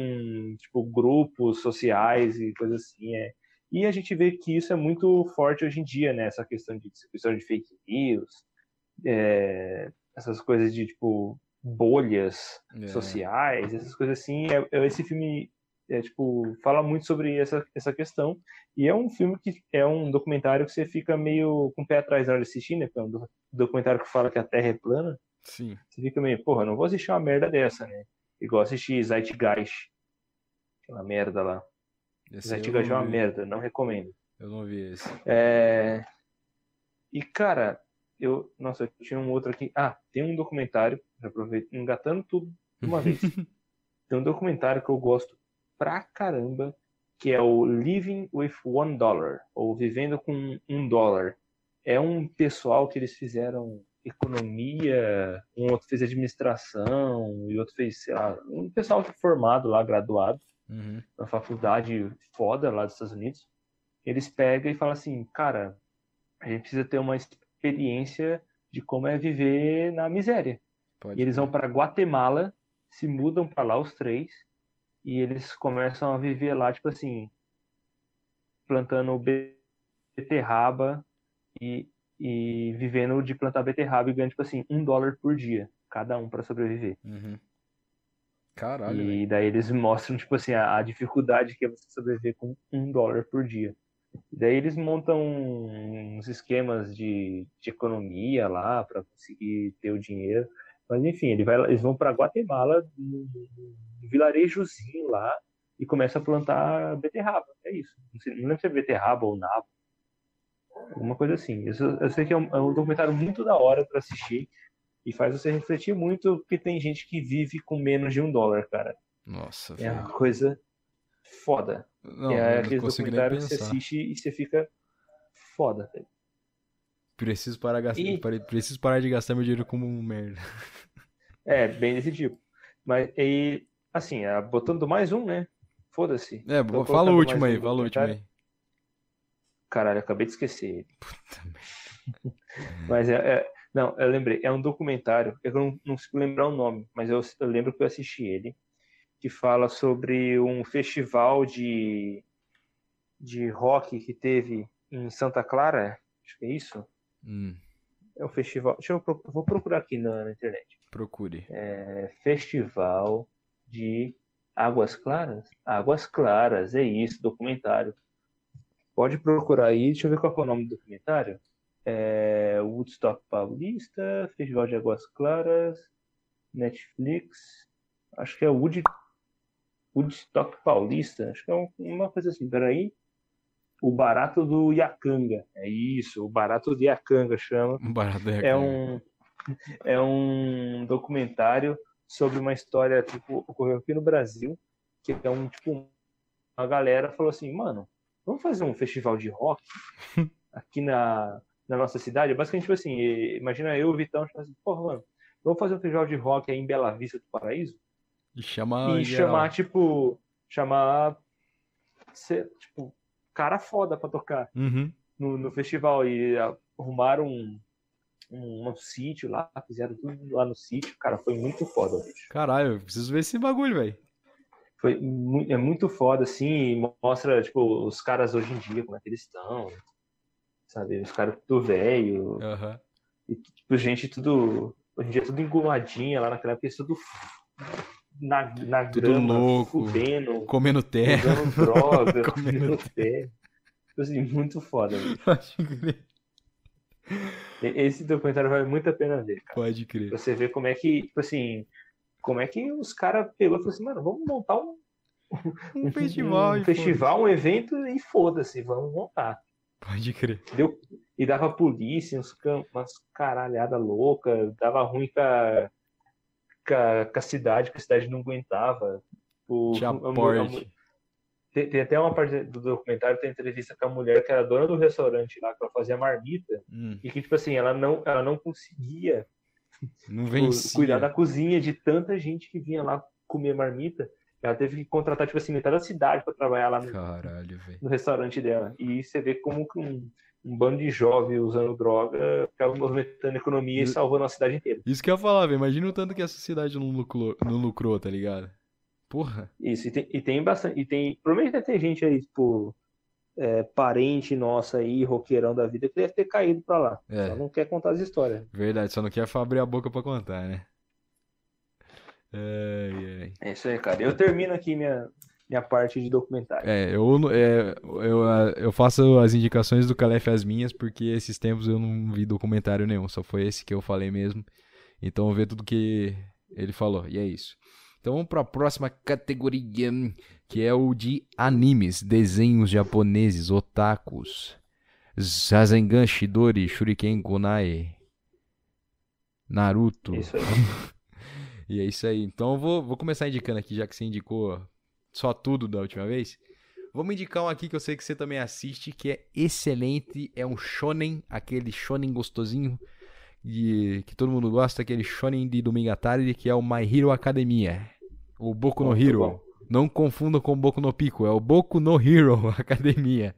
tipo, grupos sociais e coisas assim. É. E a gente vê que isso é muito forte hoje em dia, né? Essa questão de distribuição de fake news, é, essas coisas de tipo bolhas É. sociais, essas coisas assim. É, é- esse filme é, tipo, fala muito sobre essa, essa questão. E é um filme que é um documentário que você fica meio com o pé atrás na hora de assistir, né? Porque é um do- documentário que fala que a Terra é plana. Sim. Você fica meio, porra, não vou assistir uma merda dessa, né? Igual assistir Zeitgeist. Aquela merda lá. Esse Zeitgeist é uma vi. merda, não recomendo. Eu não vi esse. É... E, cara, eu. Nossa, eu tinha um outro aqui. Ah, tem um documentário, já aproveito, engatando tudo de uma vez. tem um documentário que eu gosto pra caramba, que é o Living with One Dollar, ou Vivendo com um dólar. É um pessoal que eles fizeram economia, um outro fez administração, e outro fez, sei lá, um pessoal formado lá, graduado Uhum. na faculdade foda lá dos Estados Unidos, eles pegam e falam assim, cara, a gente precisa ter uma experiência de como é viver na miséria. Pode E eles vão para Guatemala, se mudam para lá os três, e eles começam a viver lá, tipo assim, plantando beterraba e, e vivendo de plantar beterraba e ganhando, tipo assim, um dólar por dia, cada um para sobreviver. Uhum. Caralho. E daí eles mostram, tipo assim, a, a dificuldade que é você sobreviver com um dólar por dia. E daí eles montam uns esquemas de, de economia lá para conseguir ter o dinheiro. Mas enfim, ele vai, eles vão para Guatemala, num, num vilarejozinho lá, e começam a plantar beterraba. É isso. Não, sei, não lembro se é beterraba ou nabo. Alguma coisa assim. Eu, eu sei que é um, é um documentário muito da hora para assistir e faz você refletir muito, porque tem gente que vive com menos de um dólar, cara. Nossa, É uma coisa foda. Não, é aquele documentário que você assiste e você fica foda, velho. Preciso parar, gastar, E- preciso parar de gastar meu dinheiro como um merda. É, bem desse tipo. Mas aí, assim, ah, botando mais um, né? Foda-se. É, fala o último aí, um fala o último aí. Caralho, acabei de esquecer ele. Puta merda. Mas é, é- Não, eu lembrei. É um documentário, eu não, não consigo lembrar o nome, mas eu, eu lembro que eu assisti ele, que fala sobre um festival de, de rock que teve em Santa Clara. Acho que é isso. Hum, É um festival. Deixa eu, pro- vou procurar aqui na, na internet. procure. É Festival de Águas Claras? Águas Claras, é isso, documentário. Pode procurar aí, deixa eu ver qual que é o nome do documentário. É Woodstock Paulista, Festival de Águas Claras, Netflix, acho que é Wood, Woodstock Paulista, acho que é um- uma coisa assim, peraí. O Barato do Iacanga, é isso, o Barato do Iacanga chama. Barato É um, é um documentário sobre uma história tipo ocorreu aqui no Brasil, que é um tipo uma galera falou assim, mano, vamos fazer um festival de rock aqui na, na nossa cidade. Basicamente tipo assim, imagina eu e o Vitão, assim, porra, mano, vamos fazer um festival de rock aí em Bela Vista do Paraíso E chama e chamar tipo chamar ser, tipo cara foda pra tocar Uhum. no, no festival e arrumaram um, um, um sítio lá, fizeram tudo lá no sítio. Cara, foi muito foda, bicho. Caralho, eu preciso ver esse bagulho, velho. Foi é muito foda, assim, mostra, tipo, os caras hoje em dia, como é que eles estão, sabe? Os caras tudo velho, Aham. e, tipo, gente tudo, hoje em dia tudo engomadinha, lá naquela época, tudo na, na Tudo grama, louco. fudendo, Comendo terra. droga, Comendo terra. Tipo Assim, muito foda, bicho. Pode crer. Esse documentário vale muito a pena ver, cara. Pode crer. Você ver como é que, tipo assim, como é que os caras pegou e falou assim, mano, vamos montar um, Um festival. um festival, um evento e foda-se, vamos montar. Pode crer. Deu, e dava polícia, uns, umas caralhada louca, dava ruim com a, com a, com a cidade, que a cidade não aguentava. O, Tinha porte. tem, tem até uma parte do documentário, tem entrevista com a mulher que era dona do restaurante lá, que ela fazia marmita, Hum, e que, tipo assim, ela não, ela não conseguia não vencia. cuidar da cozinha de tanta gente que vinha lá comer marmita. Ela teve que contratar, tipo assim, metade da cidade para trabalhar lá no, Caralho, no restaurante dela. E você vê como que um, um bando de jovens usando droga ficava movimentando a economia e salvando a cidade inteira. Isso que eu ia falar, velho. Imagina o tanto que essa cidade não lucrou, não lucrou, tá ligado? Porra. Isso, e tem, e tem bastante. E tem. Provavelmente deve ter gente aí, tipo, é, parente nossa aí, roqueirão da vida, que deve ter caído pra lá. É. Só não quer contar as histórias. Verdade, só não quer abrir a boca pra contar, né? Ai, ai. É isso aí, cara. Eu termino aqui minha, minha parte de documentário. É, eu, é, eu, eu faço as indicações do Calef as minhas, porque esses tempos eu não vi documentário nenhum, só foi esse que eu falei mesmo. Então ver tudo que ele falou, e é isso. Então vamos para a próxima categoria, que é o de animes, desenhos japoneses, otakus. Zazengan, Shidori, Shuriken, Kunai, Naruto. Isso aí. E é isso aí. Então eu vou, vou começar indicando aqui, já que você indicou só tudo da última vez. Vamos indicar um aqui que eu sei que você também assiste, que é excelente. É um shonen, aquele shonen gostosinho, de, que todo mundo gosta, aquele shonen de domingo à tarde, que é o My Hero Academia. O Boku no Hero. bom. Não confunda com Boku no Pico, é o Boku no Hero Academia.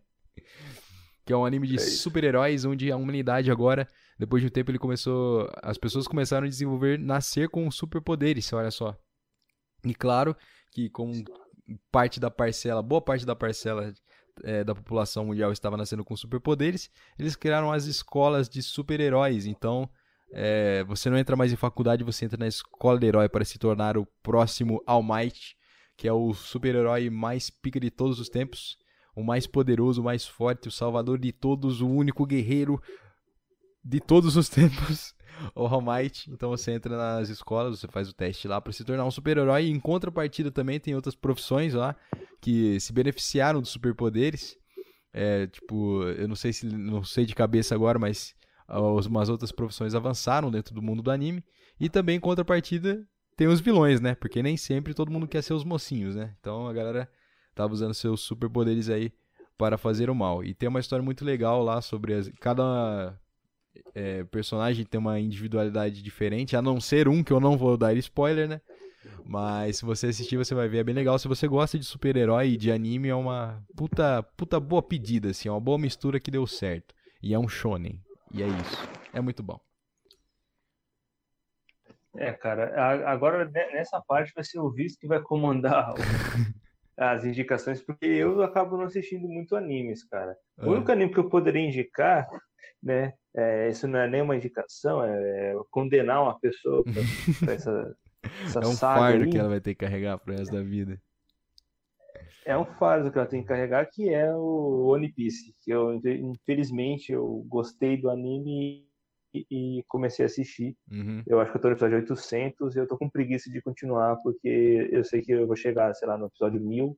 Que é um anime de É super-heróis, onde a humanidade agora, depois de um tempo, ele começou. As pessoas começaram a desenvolver, nascer com superpoderes, olha só. E claro que como parte da parcela, boa parte da parcela eh, da população mundial estava nascendo com superpoderes, eles criaram as escolas de super-heróis. Então, É, você não entra mais em faculdade, você entra na escola de herói para se tornar o próximo All Might, que é o super-herói mais pica de todos os tempos, o mais poderoso, o mais forte, o salvador de todos, o único guerreiro de todos os tempos, o All Might. Então você entra nas escolas, você faz o teste lá para se tornar um super-herói. Em contrapartida também tem outras profissões lá que se beneficiaram dos superpoderes. É, tipo, eu não sei se não sei de cabeça agora, mas umas outras profissões avançaram dentro do mundo do anime. E também, em contrapartida, tem os vilões, né? Porque nem sempre todo mundo quer ser os mocinhos, né? Então a galera tava usando seus superpoderes aí para fazer o mal. E tem uma história muito legal lá sobre as... cada é, personagem tem uma individualidade diferente, a não ser um que eu não vou dar spoiler, né? Mas se você assistir, você vai ver, é bem legal. Se você gosta de super-herói e de anime, é uma puta, puta boa pedida, assim, é uma boa mistura que deu certo. E é um shonen. E é isso. É muito bom. É, cara, agora nessa parte vai ser o visto que vai comandar as indicações, porque eu acabo não assistindo muito animes, cara. O é. único anime que eu poderia indicar, né, é, isso não é nenhuma indicação, é, condenar uma pessoa pra, essa, essa É um fardo que ela vai ter que carregar pro resto da vida. É um fardo que ela tem que carregar, que é o One Piece. Que eu, infelizmente, eu gostei do anime e, e comecei a assistir. Uhum. Eu acho que eu tô no episódio 800 e eu tô com preguiça de continuar, porque eu sei que eu vou chegar, sei lá, no episódio 1000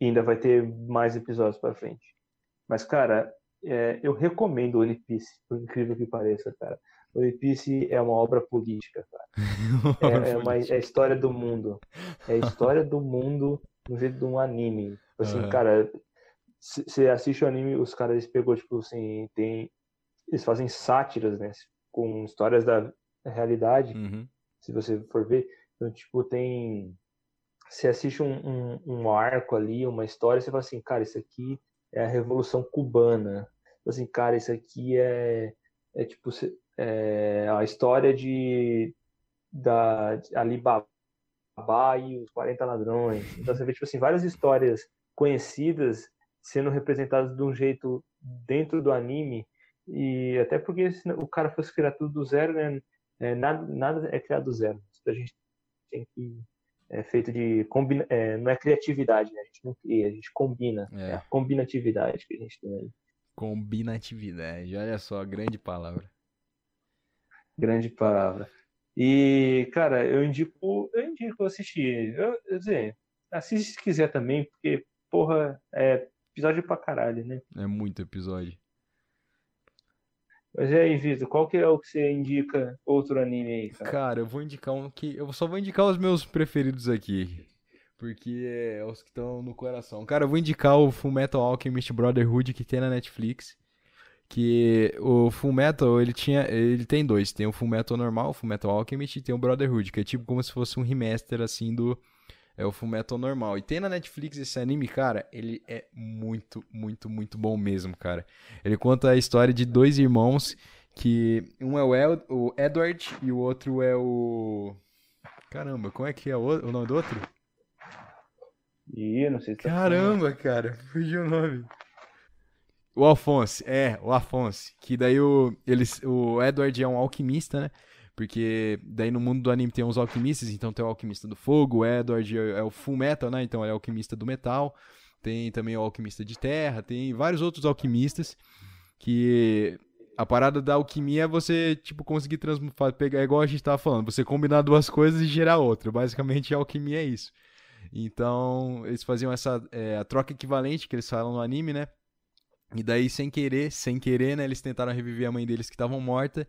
e ainda vai ter mais episódios para frente. Mas, cara, é, eu recomendo One Piece, por incrível que pareça, cara. One Piece é uma obra política, cara. é, é, uma, é a história do mundo. É a história do mundo no jeito de um anime. Assim, uhum. cara, você assiste o anime, os caras eles pegou, tipo assim, tem. Eles fazem sátiras, né? Com histórias da realidade. Uhum. Se você for ver. Então, tipo, tem. Você assiste um, um, um, arco ali, uma história, você fala assim, cara, isso aqui é a Revolução Cubana. Assim, cara, isso aqui é, é tipo é a história de da de Alibaba Babá e os 40 ladrões. Então você vê tipo assim várias histórias conhecidas sendo representadas de um jeito dentro do anime e até porque o cara fosse criar tudo do zero, né? É, nada, nada é criado do zero. A gente tem que é feito de combina, é, não é criatividade, né? A gente não cria, a gente combina. É. é a combinatividade que a gente tem aí. Combinatividade, olha só, grande palavra. Grande palavra. E, cara, eu indico, eu indico assistir. Eu, eu dizer, assiste se quiser também, porque, porra, é episódio pra caralho, né? É muito episódio. Mas e aí, Vitor, qual que é o que você indica outro anime aí, cara? Cara, eu vou indicar um que. Eu só vou indicar os meus preferidos aqui. Porque é os que estão no coração. Cara, eu vou indicar o Full Metal Alchemist Brotherhood que tem na Netflix que o Full Metal, ele tinha, ele tem dois, tem o Full Metal normal, o Full Metal Alchemist e tem o Brotherhood, que é tipo como se fosse um remaster assim do é o Full Metal normal. E tem na Netflix esse anime, cara, ele é muito, muito, muito bom mesmo, cara. Ele conta a história de dois irmãos que um é o, El, o Edward e o outro é o Caramba, como é que é o, o nome do outro? Ih, não sei se tá Caramba, falando. cara, fugiu o nome. O Alphonse, é, o Alphonse. Que daí o, eles, o Edward é um alquimista, né? Porque daí no mundo do anime tem uns alquimistas, então tem o alquimista do fogo, o Edward é, é o full metal, né? Então ele é alquimista do metal. Tem também o alquimista de terra, tem vários outros alquimistas que a parada da alquimia é você, tipo, conseguir pegar, é igual a gente tava falando, você combinar duas coisas e gerar outra. Basicamente a alquimia é isso. Então, eles faziam essa é, a troca equivalente que eles falam no anime, né? E daí, sem querer, sem querer, né, eles tentaram reviver a mãe deles que estavam morta.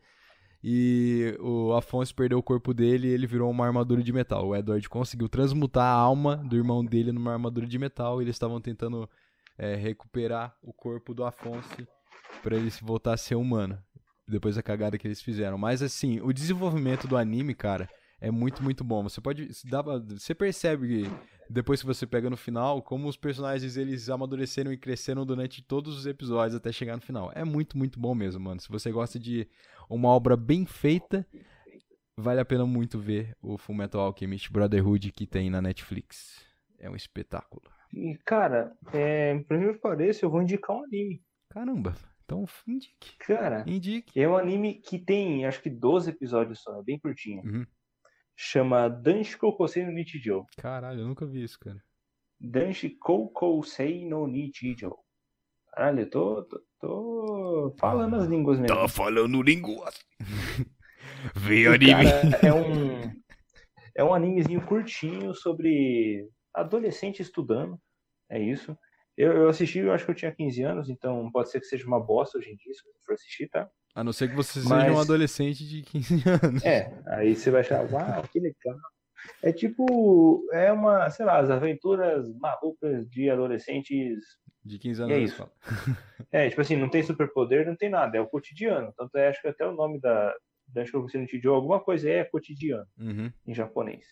E o Afonso perdeu o corpo dele e ele virou uma armadura de metal. O Edward conseguiu transmutar a alma do irmão dele numa armadura de metal. E eles estavam tentando é, recuperar o corpo do Afonso para ele voltar a ser humano. Depois da cagada que eles fizeram. Mas assim, o desenvolvimento do anime, cara, é muito, muito bom. Você pode. Dá, você percebe depois que você pega no final, como os personagens eles amadureceram e cresceram durante todos os episódios até chegar no final. É muito, muito bom mesmo, mano. Se você gosta de uma obra bem feita, vale a pena muito ver o Fullmetal Alchemist Brotherhood que tem na Netflix. É um espetáculo. E, cara, é, pra mim parecer, eu vou indicar um anime. Caramba. Então, indique. Cara, Indique. é um anime que tem, acho que 12 episódios só, é bem curtinho. Uhum. Chama Danshi Kokosei no Nichijou. Caralho, eu nunca vi isso, cara. Danshi Kokosei no Nichijou. Caralho, eu tô, tô, tô falando as línguas mesmo. Tá falando língua. Vê E, anime. cara, é um é um animezinho curtinho sobre adolescente estudando. É isso. Eu, eu assisti, eu acho que eu tinha 15 anos, então pode ser que seja uma bosta hoje em dia, se você for assistir, tá? A não ser que você Mas- seja um adolescente de 15 anos. É, aí você vai achar, uau, que legal. É tipo, é uma, sei lá, as aventuras malucas de adolescentes. De 15 anos. É isso. É, tipo assim, não tem superpoder, não tem nada, é o cotidiano. Tanto é, acho que até o nome da, da acho que eu no alguma coisa é cotidiano. Uhum. em japonês.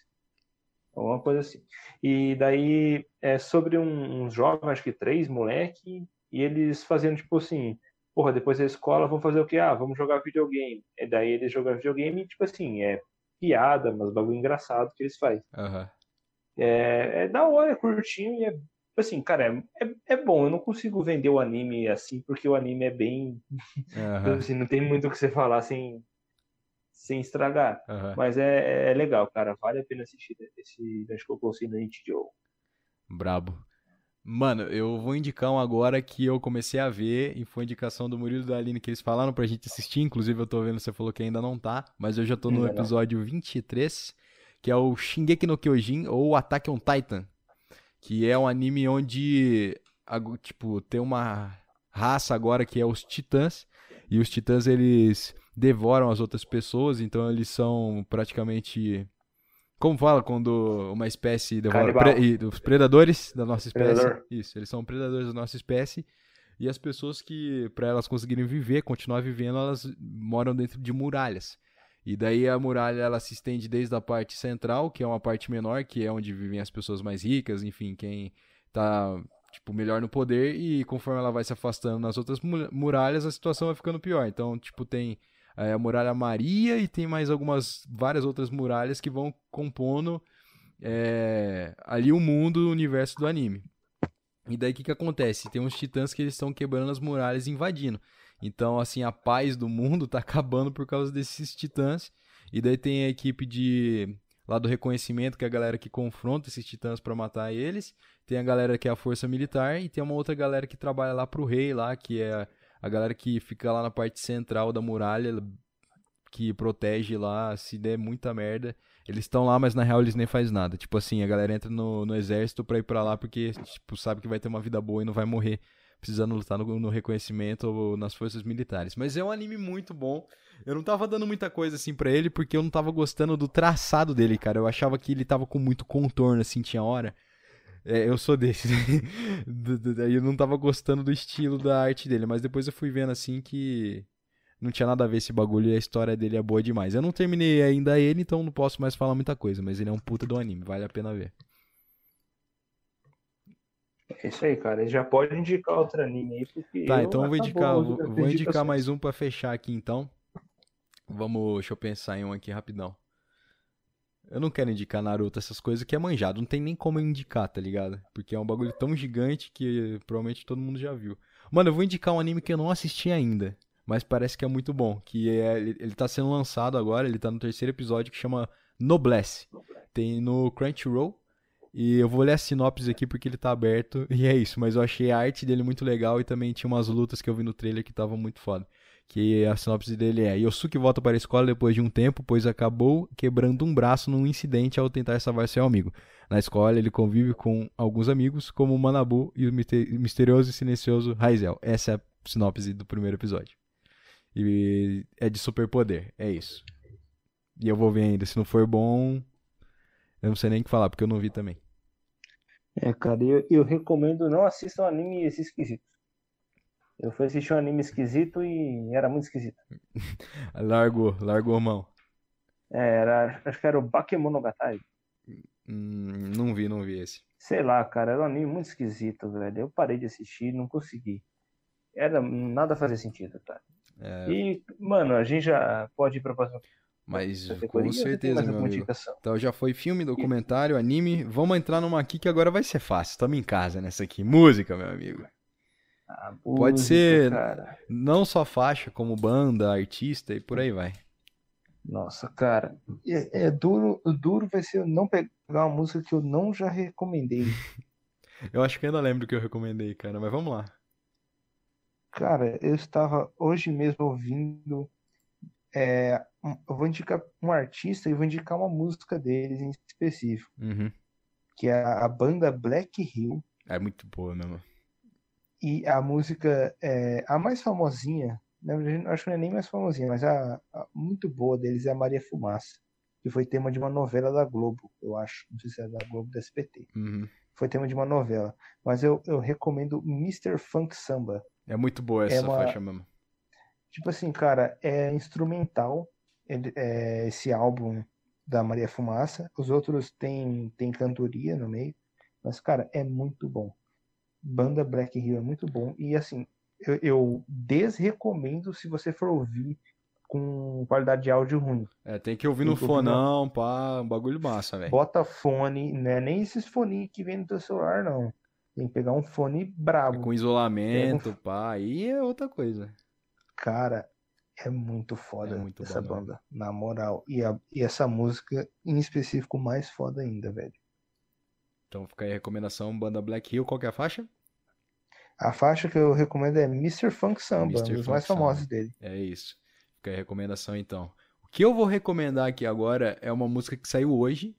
Alguma coisa assim. E daí é sobre um, uns jovens, acho que três moleque, e eles fazendo tipo assim, porra, depois da escola vamos fazer o quê? Ah, vamos jogar videogame. E daí eles jogam videogame e tipo assim, é piada, mas bagulho engraçado que eles fazem. Aham. É, é da hora, é curtinho e é assim, cara, é, é, é bom. Eu não consigo vender o anime assim, porque o anime é bem. Aham. Assim, não tem muito o que você falar sem, sem estragar. Aham. Mas é, é legal, cara. Vale a pena assistir esse Danshikoku no Nichijou. Brabo. Mano, eu vou indicar um agora que eu comecei a ver e foi indicação do Murilo e da Aline que eles falaram pra gente assistir. Inclusive, eu tô vendo, você falou que ainda não tá, mas eu já tô no Ainda não. episódio 23, que é o Shingeki no Kyojin ou Attack on Titan, que é um anime onde, tipo, tem uma raça agora que é os Titãs, e os Titãs eles devoram as outras pessoas, então eles são praticamente. Como fala quando uma espécie devora pre- os predadores da nossa espécie? Predador. Isso, eles são predadores da nossa espécie. E as pessoas que, para elas conseguirem viver, continuar vivendo, elas moram dentro de muralhas. E daí a muralha ela se estende desde a parte central, que é uma parte menor, que é onde vivem as pessoas mais ricas, enfim, quem tá tipo melhor no poder e conforme ela vai se afastando nas outras mu- muralhas, a situação vai ficando pior. Então, tipo, tem é, a muralha Maria e tem mais algumas várias outras muralhas que vão compondo é, ali o mundo, o universo do anime. E daí o que que acontece? Tem uns titãs que eles estão quebrando as muralhas e invadindo. Então, assim, a paz do mundo tá acabando por causa desses titãs. E daí tem a equipe de lá do reconhecimento, que é a galera que confronta esses titãs pra matar eles. Tem a galera que é a força militar e tem uma outra galera que trabalha lá pro rei lá, que é a galera que fica lá na parte central da muralha, que protege lá, se der muita merda. Eles estão lá, mas na real eles nem fazem nada. Tipo assim, a galera entra no, no exército pra ir pra lá porque, tipo, sabe que vai ter uma vida boa e não vai morrer precisando lutar no, no reconhecimento ou nas forças militares. Mas é um anime muito bom. Eu não tava dando muita coisa assim pra ele porque eu não tava gostando do traçado dele, cara. Eu achava que ele tava com muito contorno, assim, tinha hora. É, eu sou desse. Daí eu não tava gostando do estilo da arte dele, mas depois eu fui vendo assim que não tinha nada a ver esse bagulho e a história dele é boa demais. Eu não terminei ainda ele, então não posso mais falar muita coisa, mas ele é um puta do anime, vale a pena ver. É isso aí, cara. Já pode indicar outro anime aí, porque. Tá, eu- então eu vou indicar, vou, vou indicar mais um pra fechar aqui então. Vamos, deixa eu pensar em um aqui rapidão. Eu não quero indicar Naruto, essas coisas que é manjado, não tem nem como eu indicar, tá ligado? Porque é um bagulho tão gigante que provavelmente todo mundo já viu. Mano, eu vou indicar um anime que eu não assisti ainda, mas parece que é muito bom, que é ele, ele tá sendo lançado agora, ele tá no terceiro episódio que chama Noblesse. Tem no Crunchyroll. E eu vou ler a sinopse aqui porque ele tá aberto. E é isso, mas eu achei a arte dele muito legal e também tinha umas lutas que eu vi no trailer que estavam muito foda. Que a sinopse dele é: Yosuke volta para a escola depois de um tempo, pois acabou quebrando um braço num incidente ao tentar salvar seu amigo. Na escola, ele convive com alguns amigos, como o Manabu e o miste- misterioso e silencioso Raizel. Essa é a sinopse do primeiro episódio. E é de superpoder, é isso. E eu vou ver ainda. Se não for bom, eu não sei nem o que falar, porque eu não vi também. É, cara, eu, eu recomendo não assistam animes esquisitos. Eu fui assistir um anime esquisito e era muito esquisito. Largou, largou a mão. É, era, acho que era o Bakemonogatari. Hum, não vi, não vi esse. Sei lá, cara, era um anime muito esquisito, velho. Eu parei de assistir, não consegui. Era nada fazia sentido, cara. É, E, mano, a gente já pode ir pra próxima mas com certeza, meu amigo. Então já foi filme, documentário, anime. Vamos entrar numa aqui que agora vai ser fácil. Tamo em casa nessa aqui. Música, meu amigo. A Pode ser- Cara. Não só faixa, como banda, artista e por aí vai. Nossa, cara. É, é duro, duro vai ser eu não pegar uma música que eu não já recomendei. Eu acho que ainda lembro que eu recomendei, cara, mas vamos lá. Cara, eu estava hoje mesmo ouvindo. é, eu vou indicar um artista e vou indicar uma música deles em específico, Uhum. que é a, a banda Black Hill. É muito boa mesmo. E a música, é, a mais famosinha, na verdade, acho que não é nem mais famosinha, mas a, a muito boa deles é a Maria Fumaça, que foi tema de uma novela da Globo, eu acho. Não sei se é da Globo ou da SBT. Uhum. Foi tema de uma novela. Mas eu, eu recomendo Mr. Funk Samba. É muito boa essa uma- faixa mesmo. Tipo assim, cara, é instrumental é, esse álbum da Maria Fumaça. Os outros tem, tem cantoria no meio. Mas, cara, é muito bom. Banda Black Hill é muito bom. E assim, eu, eu desrecomendo se você for ouvir com qualidade de áudio ruim. É, tem que ouvir no Tem ouvir na- fonão, pá, um bagulho massa, velho. Bota fone, não é nem esses fones que vem no teu celular, não. Tem que pegar um fone brabo. Com isolamento, pá, aí é outra coisa. Cara, é muito foda É muito essa bom mesmo. banda, na moral. E, a- e essa música, em específico, mais foda ainda, velho. Então fica aí a recomendação, banda Black Hill, qual que é a faixa? A faixa que eu recomendo é Mr. Funk Samba, um Mr. dos Funk mais famosos dele. É isso. Fica aí a recomendação então. O que eu vou recomendar aqui agora é uma música que saiu hoje,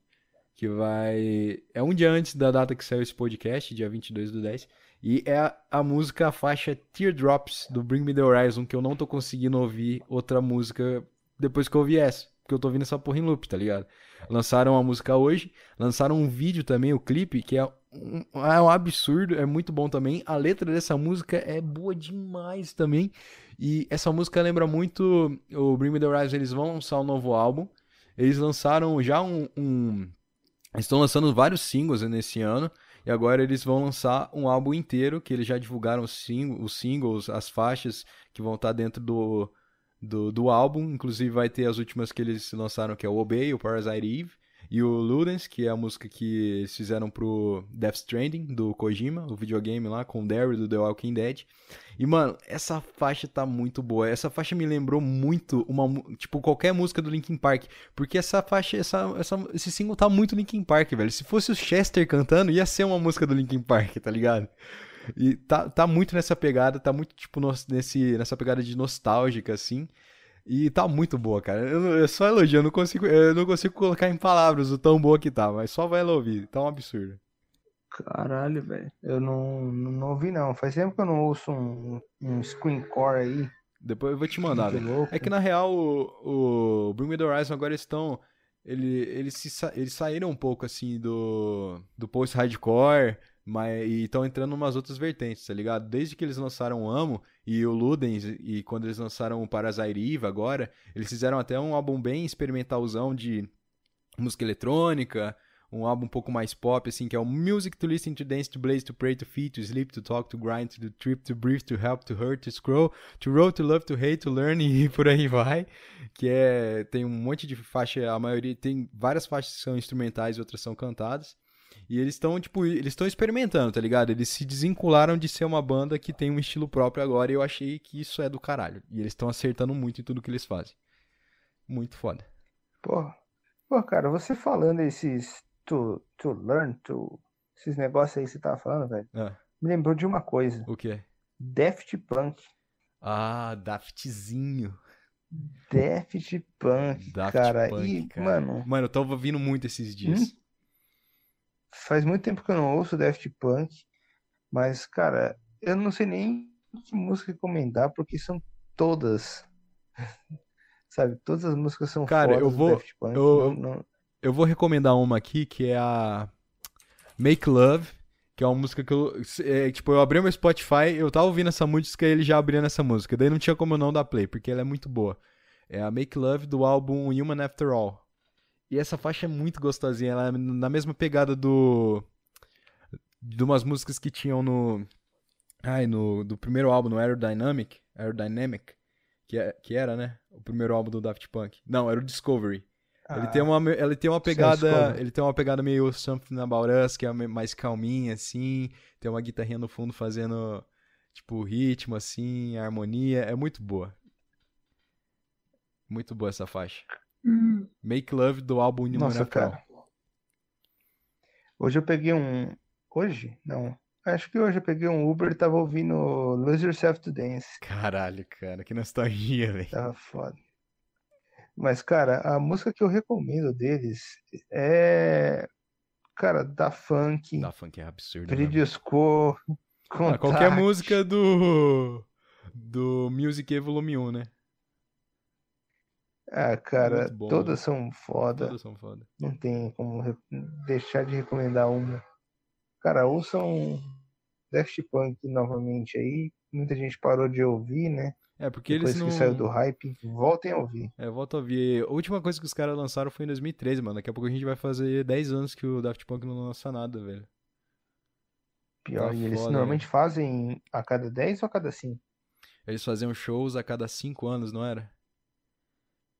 que vai. É um dia antes da data que saiu esse podcast, dia 22 do 10. E é a, a música, a faixa Teardrops do Bring Me the Horizon, que eu não tô conseguindo ouvir outra música depois que eu ouvi essa. Porque eu tô ouvindo essa porra em loop, tá ligado? Lançaram a música hoje, lançaram um vídeo também, o clipe, que é um, é um absurdo, é muito bom também. A letra dessa música é boa demais também. E essa música lembra muito o Bring Me The Horizon, eles vão lançar um novo álbum. Eles lançaram já um, um... Estão lançando vários singles nesse ano. E agora eles vão lançar um álbum inteiro, que eles já divulgaram os, sing os singles, as faixas que vão estar dentro do, do, do álbum. Inclusive vai ter as últimas que eles lançaram, que é o Obey, o Parasite Eve. E o Ludens, que é a música que eles fizeram pro Death Stranding, do Kojima, o videogame lá, com o Daryl do The Walking Dead. E, mano, essa faixa tá muito boa. Essa faixa me lembrou muito uma, tipo, qualquer música do Linkin Park. Porque essa faixa, essa, essa, esse single tá muito Linkin Park, velho. Se fosse o Chester cantando, ia ser uma música do Linkin Park, tá ligado? E tá, tá muito nessa pegada, tá muito, tipo, nos- nesse, nessa pegada de nostálgica, assim. E tá muito boa, cara. Eu, eu só elogio, eu não consigo, eu não consigo colocar em palavras o tão boa que tá, mas só vai ela ouvir. Tá um absurdo. Caralho, velho. Eu não, não, não ouvi, não. Faz tempo que eu não ouço um, um screencore aí. Depois eu vou te mandar, velho. louco. É que na real o, o Bring Me The Horizon agora estão. Ele, eles, se, eles saíram um pouco assim do, do post-hardcore mas, e estão entrando umas outras vertentes, tá ligado? Desde que eles lançaram o Amo e o Ludens e quando eles lançaram o Eve agora, eles fizeram até um álbum bem experimentalzão de música eletrônica, um álbum um pouco mais pop, assim, que é o Music to Listen, to Dance, to Blaze, to Pray, to Feed, to Sleep, to Talk, to Grind, to Trip, to Breathe, to Help, to Hurt, to Scroll, to Roll, to Love, to Hate, to Learn e por aí vai. Que é. Tem um monte de faixa, a maioria. Tem várias faixas que são instrumentais e outras são cantadas. E eles estão, tipo, eles estão experimentando, tá ligado? Eles se desvincularam de ser uma banda que tem um estilo próprio agora e eu achei que isso é do caralho. E eles estão acertando muito em tudo que eles fazem. Muito foda. Pô, pô, cara, você falando esses to, to learn, to, esses negócios aí que você tava falando, velho, Ah, me lembrou de uma coisa. o que? Daft Punk. Ah, Daftzinho. Daft Punk, Daft cara. Punk, e, cara. mano, Mano, eu tava ouvindo muito esses dias. Faz muito tempo que eu não ouço Daft Punk, mas, cara, eu não sei nem que música recomendar, porque são todas. Sabe, todas as músicas são Cara, fodas eu vou- Daft Punk. eu- não- não- Eu vou recomendar uma aqui que é a Make Love, que é uma música que eu. é, tipo, eu abri meu Spotify, eu tava ouvindo essa música e ele já abria nessa música. Daí não tinha como eu não dar play, porque ela é muito boa. É a Make Love do álbum Human After All. E essa faixa é muito gostosinha, ela é na mesma pegada do. de umas músicas que tinham no. Ai, no. do primeiro álbum, no Aerodynamic. Aerodynamic. Que, é- que era, né? O primeiro álbum do Daft Punk. Não, era o Discovery. Ele Ah, tem uma, ele tem uma Sim, pegada, ele tem uma pegada meio Something About Us, que é mais calminha assim, tem uma guitarrinha no fundo fazendo Tipo, o ritmo, assim, a harmonia. É muito boa. Muito boa essa faixa. Hum. Make Love do álbum Nossa, cara. Hoje eu peguei um. Hoje? Não. Acho que hoje eu peguei um Uber e tava ouvindo Lose Yourself to Dance. Caralho, cara, que nostalgia, velho. Tava foda. Mas, cara, a música que eu recomendo deles é. Cara, da Funk. Da Funk é absurdo. Bridgesco. Ah, qualquer música do. Do Music Volume 1, né? Ah, cara, bom, todas né? são foda. Todas são foda. Não tem como deixar de recomendar uma. Cara, ouçam Daft Punk novamente aí. Muita gente parou de ouvir, né? É, porque Depois eles não... que saiu do hype, voltem a ouvir. É, volta a ouvir. A última coisa que os caras lançaram foi em 2013, mano. Daqui a pouco a gente vai fazer 10 anos que o Daft Punk não lança nada, velho. Pior, tá e eles foda, normalmente fazem a cada 10 ou a cada 5? Eles faziam shows a cada 5 anos, não era?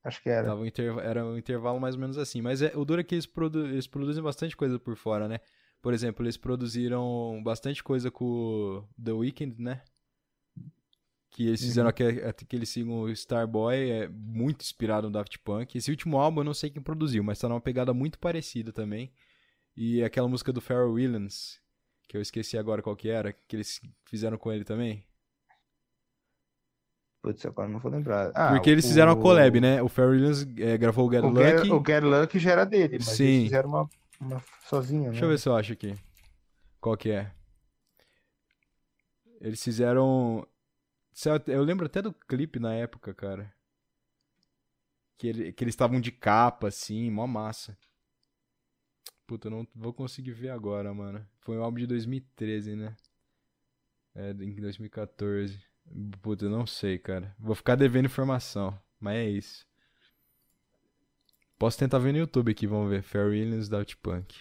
Acho que era. Tava um Era um intervalo mais ou menos assim. Mas é... o duro é que eles, produ... eles produzem bastante coisa por fora, né? Por exemplo, eles produziram bastante coisa com The Weeknd, né? Que eles fizeram uhum. aquele, aquele single Starboy, é muito inspirado no Daft Punk. Esse último álbum eu não sei quem produziu, mas tá numa pegada muito parecida também. E aquela música do Pharrell Williams, que eu esqueci agora qual que era, que eles fizeram com ele também. Putz, agora não vou lembrar. Ah, Porque eles fizeram o... a collab, né? O Pharrell Williams é, gravou o Get o Lucky. Get, o Get Lucky já era dele, mas Sim. eles fizeram uma uma sozinha, Deixa né? eu ver se eu acho aqui. Qual que é? Eles fizeram. Eu lembro até do clipe na época, cara. Que, ele, que eles estavam de capa, assim, mó massa. Puta, eu não vou conseguir ver agora, mano. Foi um álbum de 2013, né? É, em 2014. Puta, eu não sei, cara. Vou ficar devendo informação. Mas é isso. Posso tentar ver no YouTube aqui, vamos ver. Fair Williams Daft Punk.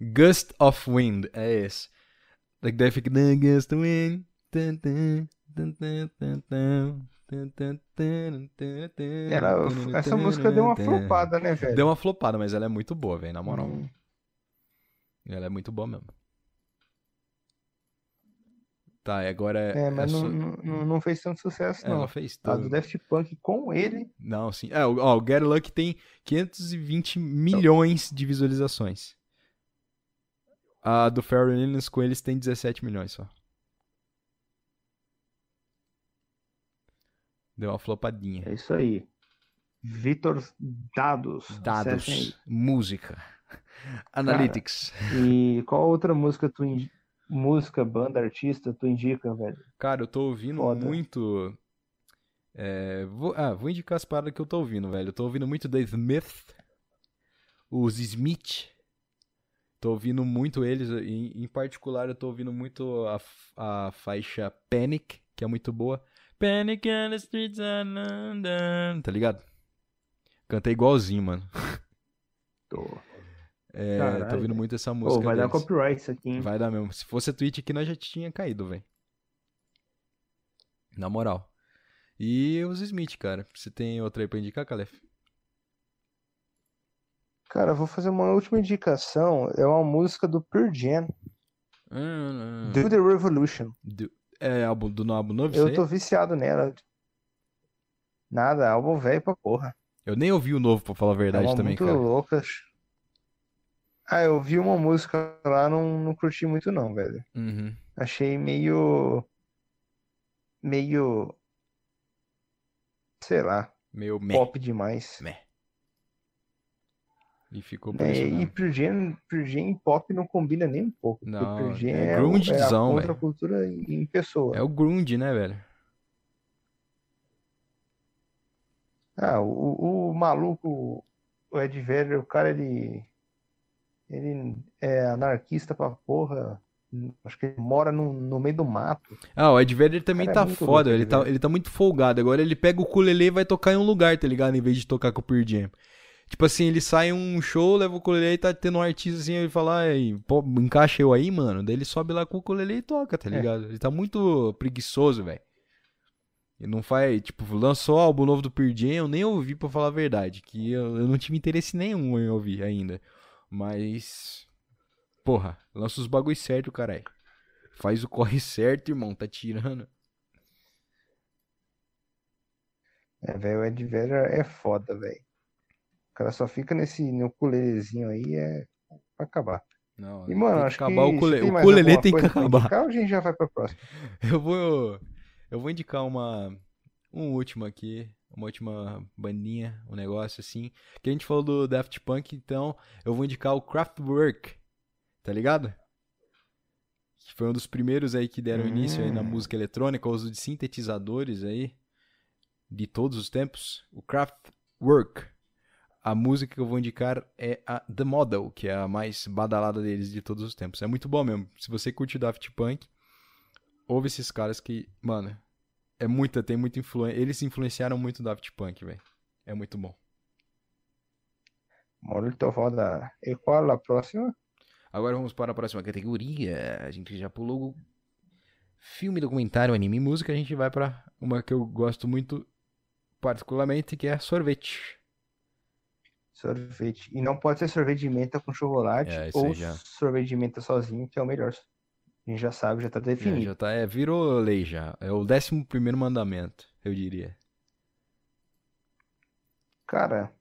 Gust of Wind, é esse. Like daí fica Gust of Wind. Ela, essa música deu uma flopada, né, velho? Deu uma flopada, mas ela é muito boa, velho, na moral. Hum. Ela é muito boa mesmo. Tá, e agora é. É, mas é não, não, não, fez tanto sucesso, é, não. Ela fez. A do Daft Punk com ele. Não, sim. É, ó, o Get Luck tem 520 milhões de visualizações. A do Pharrell Williams com eles tem 17 milhões só. Deu uma flopadinha. É isso aí. Vitor Dados. Dados. Música. Analytics. Cara, e qual outra música tu música, banda, artista, tu indica, velho? Cara, eu tô ouvindo Foda. muito. É, vou, ah, vou indicar as paradas que eu tô ouvindo, velho. Eu tô ouvindo muito The Smith, os Smith. Tô ouvindo muito eles, em, em particular eu tô ouvindo muito a, a faixa Panic, que é muito boa. Panic on the streets of London. Tá ligado? Cantei igualzinho, mano. Tô. É, tô ouvindo muito essa música. Pô, vai deles. dar copyright isso aqui, hein? Vai dar mesmo. Se fosse a Twitch aqui, nós já tinha caído, velho. Na moral. E os Smith, cara. Você tem outra aí pra indicar, Calef? Cara, vou fazer uma última indicação. É uma música do Pearl Jam. Hum, Do The Revolution. Do, é álbum do álbum novo? Eu tô viciado nela. Nada, álbum velho pra porra. Eu nem ouvi o novo, pra falar a verdade é também, muito cara. loucas. Ah, eu vi uma música lá, não, não curti muito não, velho. Uhum. Achei meio. Meio. Sei lá. Meio meh. Pop demais. Meh. E ficou por é, E pro gen, pro gen pop não combina nem um pouco. Não, pro gen é é, grungezão, é a contracultura em pessoa. É o grunge, né, velho? Ah, o, o maluco, o Ed Vedder, o cara, ele ele é anarquista pra porra. Acho que ele mora no, no meio do mato. Ah, o Ed Vedder também tá é foda. Ele tá, ele tá muito folgado. Agora ele pega o ukulele e vai tocar em um lugar, tá ligado? Em vez de tocar com o Pearl Jam. Tipo assim, ele sai um show, leva o ukulele e tá tendo um artista assim, ele fala, pô, encaixa eu aí, mano. Daí ele sobe lá com o ukulele e toca, tá é. ligado? É. Ele tá muito preguiçoso, velho. E não faz, tipo, lançou o álbum novo do Pearl Jam, eu nem ouvi pra falar a verdade, que eu, eu não tive interesse nenhum em ouvir ainda. Mas porra, lança os bagulho certo, caralho. Faz o corre certo, irmão, tá tirando. É, velho, o Ed Vedder é foda, velho. O cara só fica nesse ukulelezinho aí, é pra acabar. Não, E, mano, acho que acabar o ukulele. tem O ukulele alguma tem que acabar. indicar, a gente já vai pra próxima. Eu vou eu vou indicar uma um último aqui, uma última bandinha, um negócio assim, que a gente falou do Daft Punk, então eu vou indicar o Kraftwerk. Tá ligado? Que foi um dos primeiros aí que deram início aí na Hum. música eletrônica, o uso de sintetizadores aí de todos os tempos. O Kraftwerk. A música que eu vou indicar é a The Model, que é a mais badalada deles de todos os tempos. É muito bom mesmo. Se você curte Daft Punk, ouve esses caras que, mano, é muita, tem muita influência. Eles influenciaram muito o Daft Punk, velho. É muito bom. Muito foda. E qual a próxima? Agora vamos para a próxima categoria. A gente já pulou filme, documentário, anime e música. A gente vai para uma que eu gosto muito, particularmente, que é sorvete. Sorvete. E não pode ser sorvete de menta com chocolate É, ou já. sorvete de menta sozinho, que é o melhor. A gente já sabe, já tá É, definido. já tá, é, virou lei já. É o décimo primeiro mandamento, eu diria. Cara,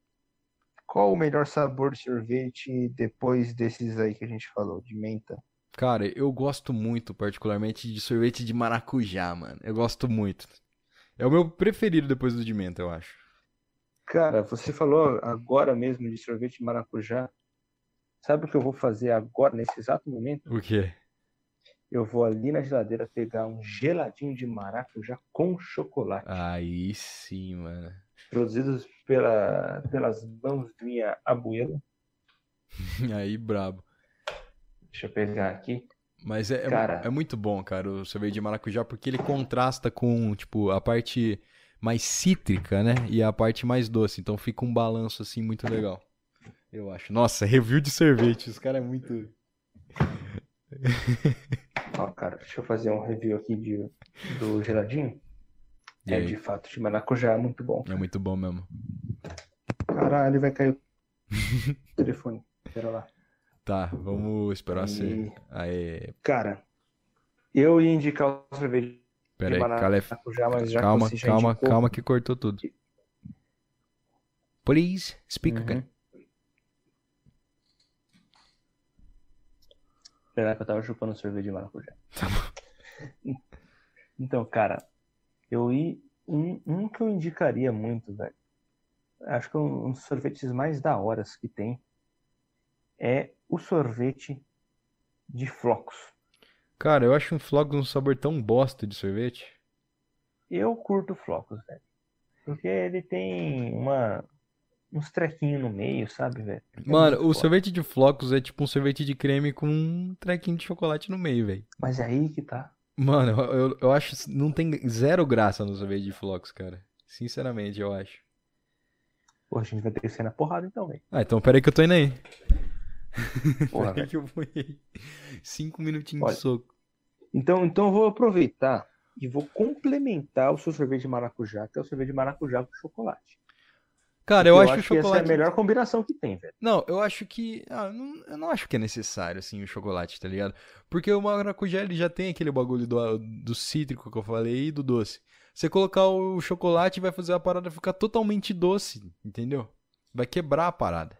qual o melhor sabor de sorvete depois desses aí que a gente falou, de menta? Cara, eu gosto muito, particularmente, de sorvete de maracujá, mano. Eu gosto muito. É o meu preferido depois do de menta, eu acho. Cara, você falou agora mesmo de sorvete de maracujá. Sabe o que eu vou fazer agora, nesse exato momento? O quê? Eu vou ali na geladeira pegar um geladinho de maracujá com chocolate, Aí sim, mano. produzidos pela, pelas mãos de minha abuela. Aí, brabo. Deixa eu pegar aqui. Mas é, é, Cara. é muito bom, cara, o sorvete de maracujá, porque ele contrasta com, tipo, a parte mais cítrica, né? E a parte mais doce. Então fica um balanço, assim, muito legal. Eu acho. Nossa, review de sorvete. Os caras é muito. Ó, cara, deixa eu fazer um review aqui de, do geladinho. E É, aí? de fato, de maracujá é muito bom. É muito bom mesmo. Caralho, vai cair o telefone. Pera lá. Tá, vamos esperar E- você. Aí, Cara, eu ia indicar o sorvete pera aí, de Calef. Calma, calma, calma que cortou tudo. Please, speak Uhum. again. Pera que eu tava chupando sorvete de maracujá. Tá Então, cara, eu ia. Um, um que eu indicaria muito, velho. Acho que é um, um dos sorvetes mais da horas que tem é o sorvete de flocos. Cara, eu acho um flocos um sabor tão bosta de sorvete. Eu curto flocos, velho. Porque ele tem uma, uns trequinhos no meio, sabe, velho? É Mano, o foda. sorvete de flocos é tipo um sorvete de creme com um trequinho de chocolate no meio, velho. Mas é aí que tá. Mano, eu, eu, eu acho não tem zero graça no sorvete de flocos, cara. Sinceramente, eu acho. Pô, a gente vai ter que sair na porrada então, velho. Ah, então peraí que eu tô indo aí. Porra, Peraí que eu. Cinco minutinhos Olha. de soco. Então, então eu vou aproveitar e vou complementar o seu sorvete de maracujá, que é o sorvete de maracujá com chocolate. Cara, eu Porque acho o que essa é chocolate. a melhor combinação que tem, velho. Não, eu acho que. Ah, não, eu não acho que é necessário, assim, o chocolate, tá ligado? Porque o maracujá ele já tem aquele bagulho do, do cítrico que eu falei e do doce. Você colocar o chocolate vai fazer a parada ficar totalmente doce, entendeu? Vai quebrar a parada.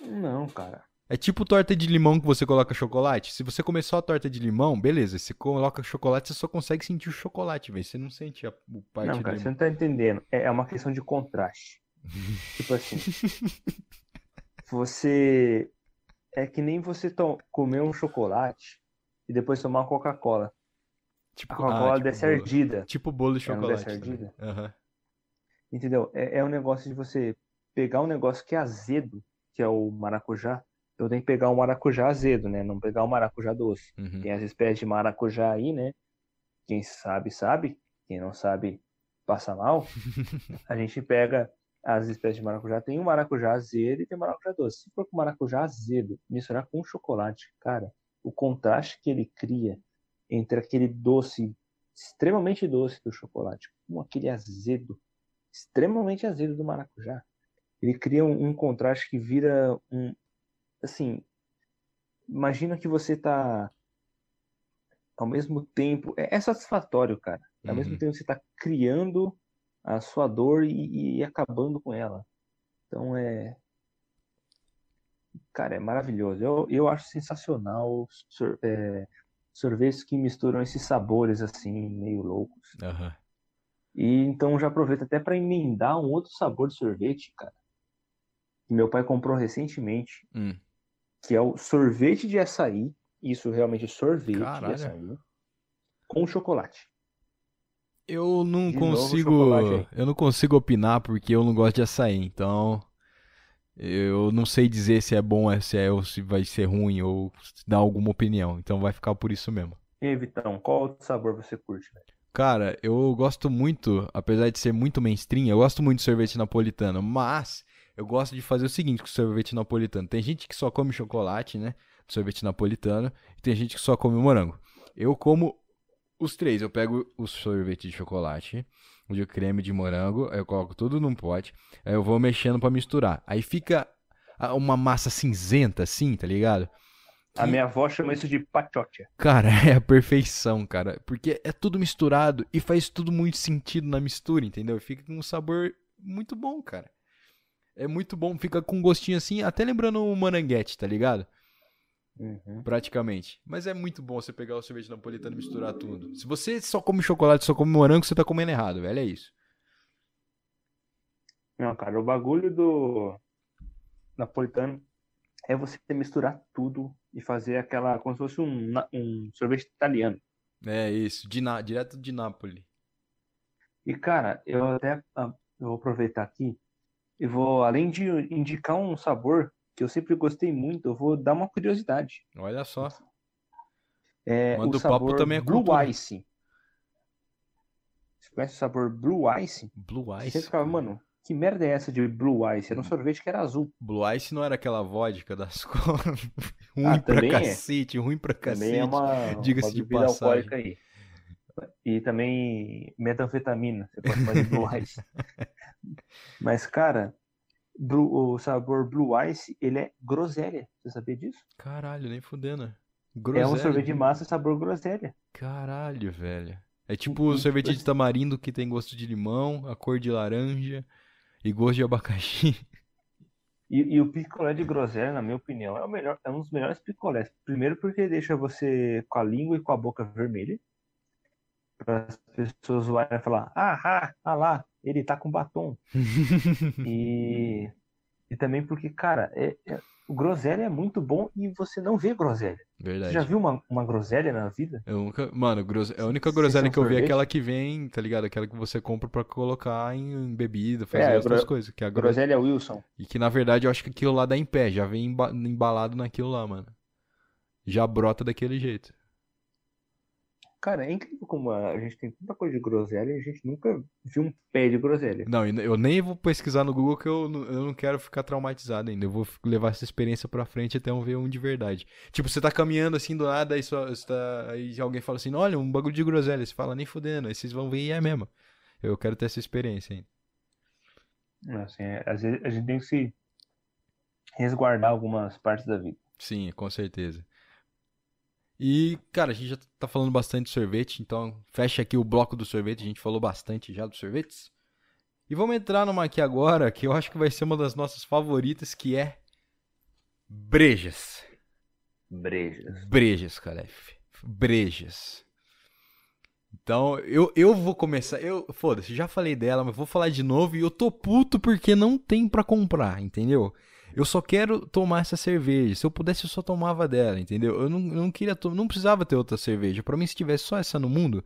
Não, cara. É tipo torta de limão que você coloca chocolate. Se você comer só a torta de limão, beleza. Você coloca chocolate, você só consegue sentir o chocolate, velho. Você não sente a o parte Não, cara, você não tá entendendo. É é uma questão de contraste. Tipo assim, você. É que nem você to- comer um chocolate e depois tomar uma Coca-Cola. Tipo, A Coca-Cola ah, tipo desce bolo. ardida. Tipo bolo de Ela chocolate. tá ardida? Aham. Entendeu? É, é um negócio de você pegar um negócio que é azedo, que é o maracujá. Então tem que pegar um maracujá azedo, né? Não pegar um maracujá doce. Uhum. Tem as espécies de maracujá aí, né? Quem sabe, sabe. Quem não sabe, passa mal. A gente pega as espécies de maracujá. Tem o maracujá azedo e tem o maracujá doce. Se for com maracujá azedo, misturar com chocolate, cara, o contraste que ele cria entre aquele doce extremamente doce do chocolate, com aquele azedo, extremamente azedo do maracujá. Ele cria um, um contraste que vira um. Assim, imagina que você tá. Ao mesmo tempo. É, é satisfatório, cara. Ao Uhum. mesmo tempo você tá criando a sua dor e, e acabando com ela. Então é. Cara, é maravilhoso. Eu, eu acho sensacional sor- é, sorvetes que misturam esses sabores assim, meio loucos. Aham. E então já aproveito até para emendar um outro sabor de sorvete, cara. Que meu pai comprou recentemente, Hum. Que é o sorvete de açaí. Isso realmente é sorvete Caralho. de açaí com chocolate. Eu não De consigo. Eu não consigo opinar porque eu não gosto de açaí, então. Eu não sei dizer se é bom, se é ou se vai ser ruim ou se dar alguma opinião. Então vai ficar por isso mesmo. E aí, Vitão, qual sabor você curte, velho? Cara, eu gosto muito, apesar de ser muito mainstream, eu gosto muito de sorvete napolitano, mas eu gosto de fazer o seguinte com o sorvete napolitano. Tem gente que só come chocolate, né? Sorvete napolitano, e tem gente que só come morango. Eu como os três. Eu pego o sorvete de chocolate, o de creme de morango, aí eu coloco tudo num pote, aí eu vou mexendo pra misturar. Aí fica uma massa cinzenta assim, tá ligado? A minha avó chama isso de pachocha. Cara, é a perfeição, cara. Porque é tudo misturado e faz tudo muito sentido na mistura, entendeu? Fica com um sabor muito bom, cara. É muito bom, fica com um gostinho assim, até lembrando o moranguete, tá ligado? Uhum. Praticamente. Mas é muito bom você pegar o sorvete napolitano e misturar tudo. Se você só come chocolate, só come morango, você tá comendo errado, velho. É isso. Não, cara, o bagulho do napolitano é você misturar tudo e fazer aquela, como se fosse um, um sorvete italiano. É isso. De Na- Direto de Nápoles. E, cara, eu até ah, eu vou aproveitar aqui e vou, além de indicar um sabor que eu sempre gostei muito, eu vou dar uma curiosidade. Olha só. É Manda o sabor também é Blue cultura. Ice. Você conhece o sabor Blue Ice? Blue Você Ice. ficava, mano, que merda é essa de Blue Ice? Era um sorvete que era azul. Blue Ice não era aquela vodka das cores. ruim Ah, pra também é. cacete, ruim pra Também cacete. é uma, diga-se de passagem. aí. E também metanfetamina, você pode fazer Blue Ice. Mas, cara, Blue- o sabor Blue Ice, ele é groselha. Você sabia disso? Caralho, nem fudendo. É um Groselha. sorvete de massa sabor groselha. Caralho, velho. É tipo Uhum. o sorvete de tamarindo que tem gosto de limão, a cor de laranja e gosto de abacaxi. E, e o picolé de groselha, na minha opinião, é, o melhor, é um dos melhores picolés. Primeiro porque deixa você com a língua e com a boca vermelha. Para as pessoas zoarem e falar, ah, ah, ah lá, ele tá com batom. E, e também porque, cara, é, é- o groselha é muito bom e você não vê groselha. Você Verdade. já viu uma, uma groselha na vida? Eu nunca... Mano, gros... a única groselha que eu vi é aquela que vem, tá ligado? Aquela que você compra pra colocar em bebida, fazer É, outras gro- coisas. Que é a gro... Groselha Wilson. E que na verdade eu acho que aquilo lá dá em pé, já vem emba- embalado naquilo lá, mano. Já brota daquele jeito. Cara, é incrível como a gente tem tanta coisa de groselha e a gente nunca viu um pé de groselha. Não, e eu nem vou pesquisar no Google que eu, não- eu não quero ficar traumatizado ainda. Eu vou levar essa experiência pra frente até eu ver um de verdade. Tipo, você tá caminhando assim do nada, aí, só, tá- aí alguém fala assim: olha, um bagulho de groselha. Você fala, nem fudendo. Aí vocês vão ver e é mesmo. Eu quero ter essa experiência ainda. Assim, é, às vezes a gente tem que se resguardar algumas partes da vida. Sim, com certeza. E, cara, a gente já tá falando bastante de sorvete, então fecha aqui o bloco do sorvete. A gente falou bastante já dos sorvetes. E vamos entrar numa aqui agora que eu acho que vai ser uma das nossas favoritas, que é brejas. Brejas. Brejas, Calef. Brejas. Então, eu, eu vou começar. Eu, foda-se, já falei dela, mas vou falar de novo e eu tô puto porque não tem pra comprar, entendeu? Eu só quero tomar essa cerveja. Se eu pudesse, eu só tomava dela, entendeu? Eu não, não queria, não precisava ter outra cerveja. Pra mim, se tivesse só essa no mundo,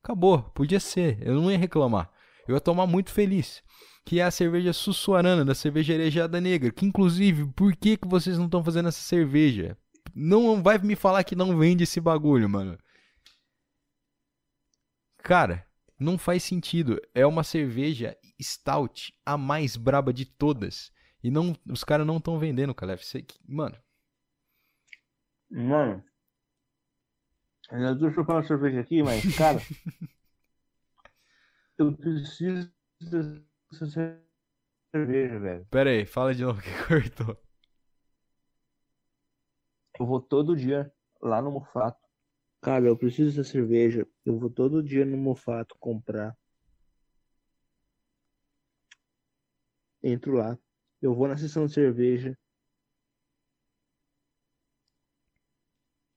acabou, podia ser. Eu não ia reclamar. Eu ia tomar muito feliz. Que é a cerveja Sussuarana, da cervejaria Jada Negra. Que inclusive, por que, que vocês não estão fazendo essa cerveja? Não vai me falar que não vende esse bagulho, mano. Cara, não faz sentido. É uma cerveja stout, a mais braba de todas. E não, os caras não estão vendendo, Calef. Você- Mano, Mano, eu tô chupando cerveja aqui, mas, cara, eu preciso dessa cerveja, velho. Pera aí, fala de novo que cortou. Eu vou todo dia lá no Mufato. Cara, eu preciso dessa cerveja. Eu vou todo dia no Mufato comprar. Entro lá. Eu vou na seção de cerveja.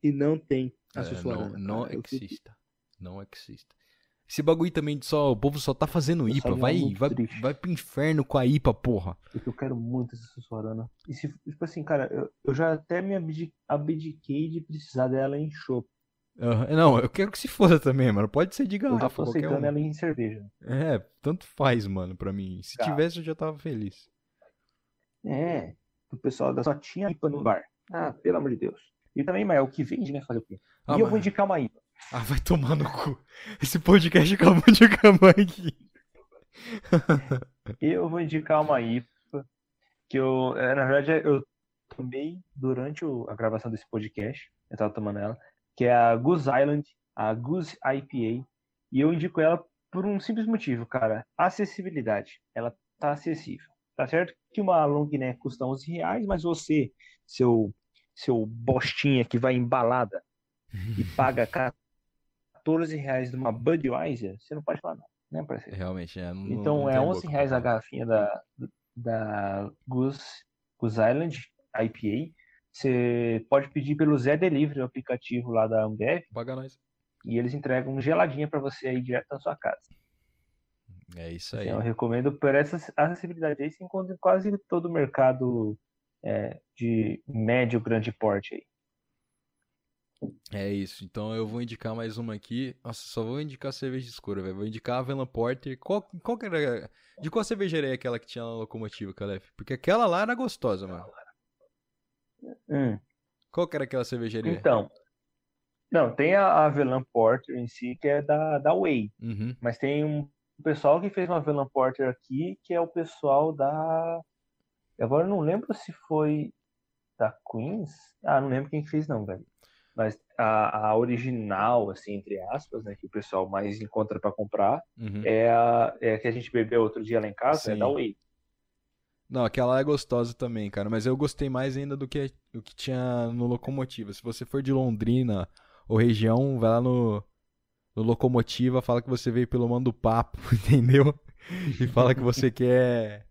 E não tem a É, não, não cara. Exista. Não exista. Esse bagulho também de só. O povo só tá fazendo Eu IPA. Vai, vai, triste. vai pro inferno com a IPA, porra. Porque eu quero muito essa Sussuarana. E se, tipo assim, cara, eu, eu já até me abdi- abdiquei de precisar dela em chopp. Aham, Não, eu quero que se foda também, mano. Pode ser de Eu já garrafa, tô aceitando um. ela em cerveja. É, tanto faz, mano, pra mim. Se Tá. tivesse, eu já tava feliz. É, o pessoal da só tinha IPA no bar. Ah, pelo amor de Deus. E também, mas é o que vende, né? Fazer o quê? Ah, e eu mas- vou indicar uma IPA. Ah, vai tomar no cu. Esse podcast acabou de acabar aqui. Eu vou indicar uma IPA que eu, é, na verdade, eu tomei durante a gravação desse podcast. Eu tava tomando ela, que é a Goose Island, a Goose IPA. E eu indico ela por um simples motivo, cara. Acessibilidade. Ela tá acessível. Tá certo que uma long neck custa 11 reais, mas você, seu, seu bostinha que vai embalada e paga 14 reais numa Budweiser, você não pode falar não, né, parceiro? Realmente, é. Não, Então não é tem 11 boca pra reais a garrafinha da, da Goose, Goose Island IPA. Você pode pedir pelo Zé Delivery, o aplicativo lá da Ambev, Paga nós. e eles entregam geladinha para você aí direto na sua casa. É isso aí. Eu recomendo por essa acessibilidade aí, você encontra em quase todo o mercado é, de médio, grande porte aí. É isso. Então eu vou indicar mais uma aqui. Nossa, só vou indicar cerveja escura, velho. Vou indicar a Avalon Porter. Qual, qual era. De qual cervejaria é aquela que tinha na locomotiva, Calef? Porque aquela lá era gostosa, mano. Hum, Qual que era aquela cervejaria? Então, não, tem a Avellan Porter em si, que é da, da Way. Uhum. Mas tem um pessoal que fez uma Avellan Porter aqui, que é o pessoal da. Agora eu não lembro se foi da Queens. Ah, não lembro quem que fez, não, velho. Mas a, a original, assim, entre aspas, né, que o pessoal mais encontra pra comprar, Uhum. é a, é a que a gente bebeu outro dia lá em casa, é Sim. da Way. Não, aquela é gostosa também, cara. Mas eu gostei mais ainda do que o que tinha no Locomotiva. Se você for de Londrina ou região, vai lá no, no Locomotiva, fala que você veio pelo Mando Papo, entendeu? E fala que você quer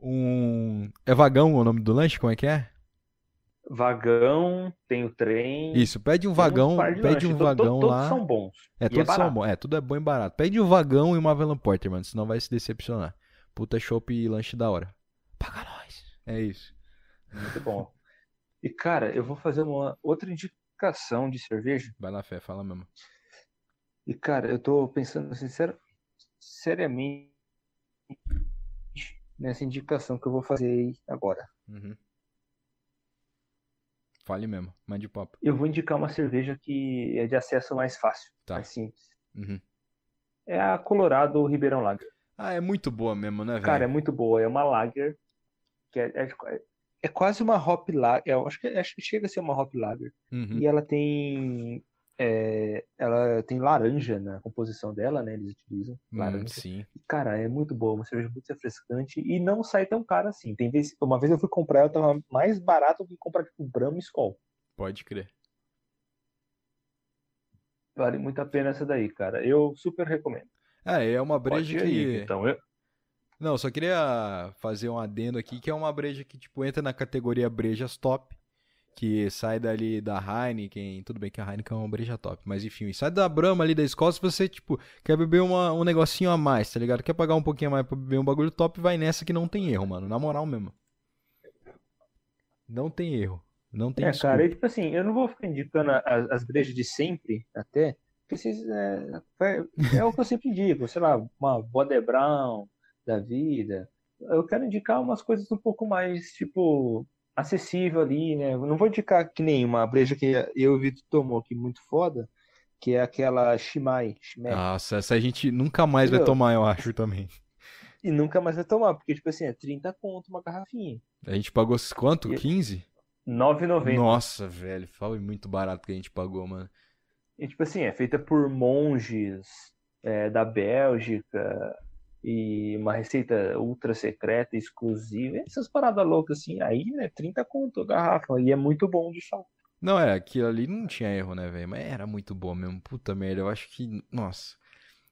um. É vagão o nome do lanche? Como é que é? Vagão, tem o trem. Isso, pede um vagão, de pede um vagão todos lá. são bons. É, é todos são barato. bons. É, tudo é bom e barato. Pede um vagão e uma Avalon Porter, mano, senão vai se decepcionar. Puta chopp e lanche da hora. Paga nós. É isso. Muito bom. E, cara, eu vou fazer uma outra indicação de cerveja. Vai na fé, fala mesmo. E, cara, eu tô pensando sincero, seriamente nessa indicação que eu vou fazer aí agora. Uhum. Fale mesmo, mande papo. Eu vou indicar uma cerveja que é de acesso mais fácil, Tá. mais simples. Uhum. É a Colorado Ribeirão Lager. Ah, é muito boa mesmo, né, velho? Cara, é muito boa. É uma lager que é, é, é quase uma hop lager. Eu acho que, acho que chega a ser uma hop lager. Uhum. E ela tem é, ela tem laranja na composição dela, né? Eles utilizam Hum, laranja. sim. E, Cara, é muito boa, uma cerveja muito refrescante e não sai tão cara assim. Tem vez, uma vez eu fui comprar, ela tava mais barato do que comprar tipo Brahma e Skol. Pode crer. Vale muito a pena essa daí, cara. Eu super recomendo. É, é uma Pode breja ir aí, que. então. Eu, Não, só queria fazer um adendo aqui, que é uma breja que, tipo, entra na categoria brejas top, que sai dali da Heineken, tudo bem que a Heineken é uma breja top, mas enfim, sai da Brahma ali da se você, tipo, quer beber uma, um negocinho a mais, tá ligado? Quer pagar um pouquinho a mais pra beber um bagulho top, vai nessa que não tem erro, mano, na moral mesmo. Não tem erro, não tem é, desculpa. cara, e, tipo assim, eu não vou ficar indicando as, as brejas de sempre, até, porque vocês, é, é, é o que eu sempre indico, sei lá, uma Boder Brown da vida. Eu quero indicar umas coisas um pouco mais, tipo, acessível ali, né? Não vou indicar que nem uma breja que eu e o Vitor tomou aqui muito foda, que é aquela Shimai, Shimei. Nossa, essa a gente nunca mais vai Entendeu? tomar, eu acho, também. E nunca mais vai tomar, porque, tipo assim, é 30 conto uma garrafinha. A gente pagou quanto? E- 15? R$ 9,90. Nossa, velho, foi muito barato que a gente pagou, mano. E, tipo assim, é feita por monges é, da Bélgica e uma receita ultra secreta, exclusiva, essas paradas loucas assim, aí, né, 30 conto a garrafa, e é muito bom de fato. Não, é, aquilo ali não tinha erro, né, velho? Mas era muito bom mesmo. Puta merda, eu acho que. Nossa.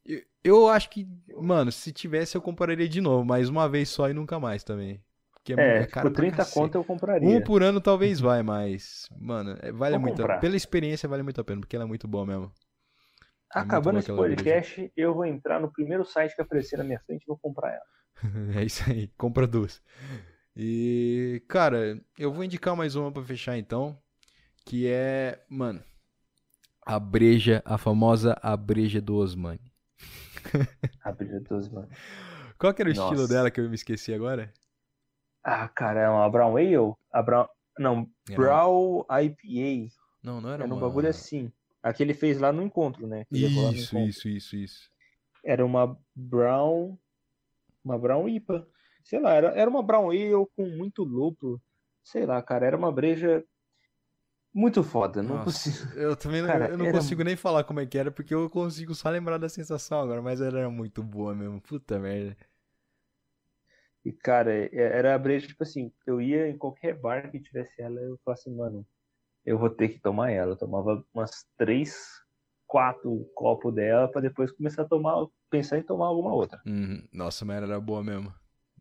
Eu, eu acho que, mano, se tivesse eu compraria de novo, mas uma vez só e nunca mais também. Porque É, é caro tipo, pra 30 cacete. conto eu compraria. Um por ano talvez vai, mas, mano, é- vale Vou muito. comprar. Pela experiência vale muito a pena, porque ela é muito boa mesmo. É Acabando esse podcast, eu vou entrar no primeiro site que aparecer na minha frente e vou comprar ela. É isso aí, compra duas. E, cara, eu vou indicar mais uma pra fechar então, que é, mano, a breja, a famosa a breja do Osmani. Abrir dos mano. Qual que era o estilo Nossa. dela que eu me esqueci agora? Ah, cara, é uma Brown Ale? A Brown... Não, Brown IPA. Não, não era Era um uma... bagulho assim. A que ele fez lá no encontro, né? Que lá no Isso, encontro. isso, isso, isso. Era uma Brown. Uma Brown IPA. Sei lá, era, era uma Brown Ale com muito lúpulo. Sei lá, cara, era uma breja muito foda. Não Nossa, consigo. eu também não, Cara, eu não era- consigo nem falar como é que era, porque eu consigo só lembrar da sensação agora, mas ela era muito boa mesmo. Puta merda. E, cara, é- era a breja, tipo assim, eu ia em qualquer bar que tivesse ela, eu falava assim, mano, eu vou ter que tomar ela. Eu tomava umas três, quatro copos dela pra depois começar a tomar, pensar em tomar alguma outra. Uhum. Nossa, mas era boa mesmo.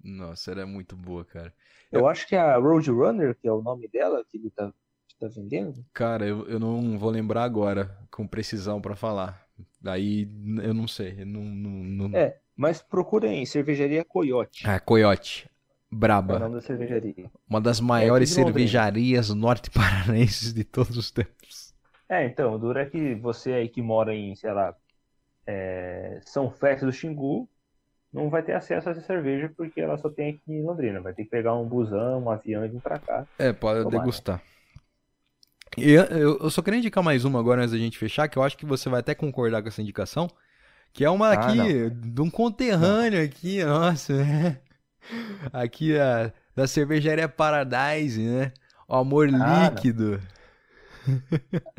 Nossa, era muito boa, cara. Eu acho que a Roadrunner, que é o nome dela, que ele tá, tá vendendo, Cara, eu, eu não vou lembrar agora com precisão pra falar. Daí eu não sei. eu Não, não, não... É, mas procurem cervejaria Coyote. Ah, Coyote. É o Braba. nome da cervejaria. Uma das maiores Londrina. cervejarias norte-paranenses de todos os tempos. É, então, o duro é que você aí que mora em, sei lá, é, São Félix do Xingu, não vai ter acesso a essa cerveja porque ela só tem aqui em Londrina. Vai ter que pegar um busão, um avião e vir pra cá. É, pode Tomara. degustar. E eu, eu- eu só queria indicar mais uma agora antes da gente fechar, que eu acho que você vai até concordar com essa indicação, que é uma Ah, aqui, de um conterrâneo aqui, nossa, né? Aqui a, da cervejaria Paradise, né? O amor Ah, líquido.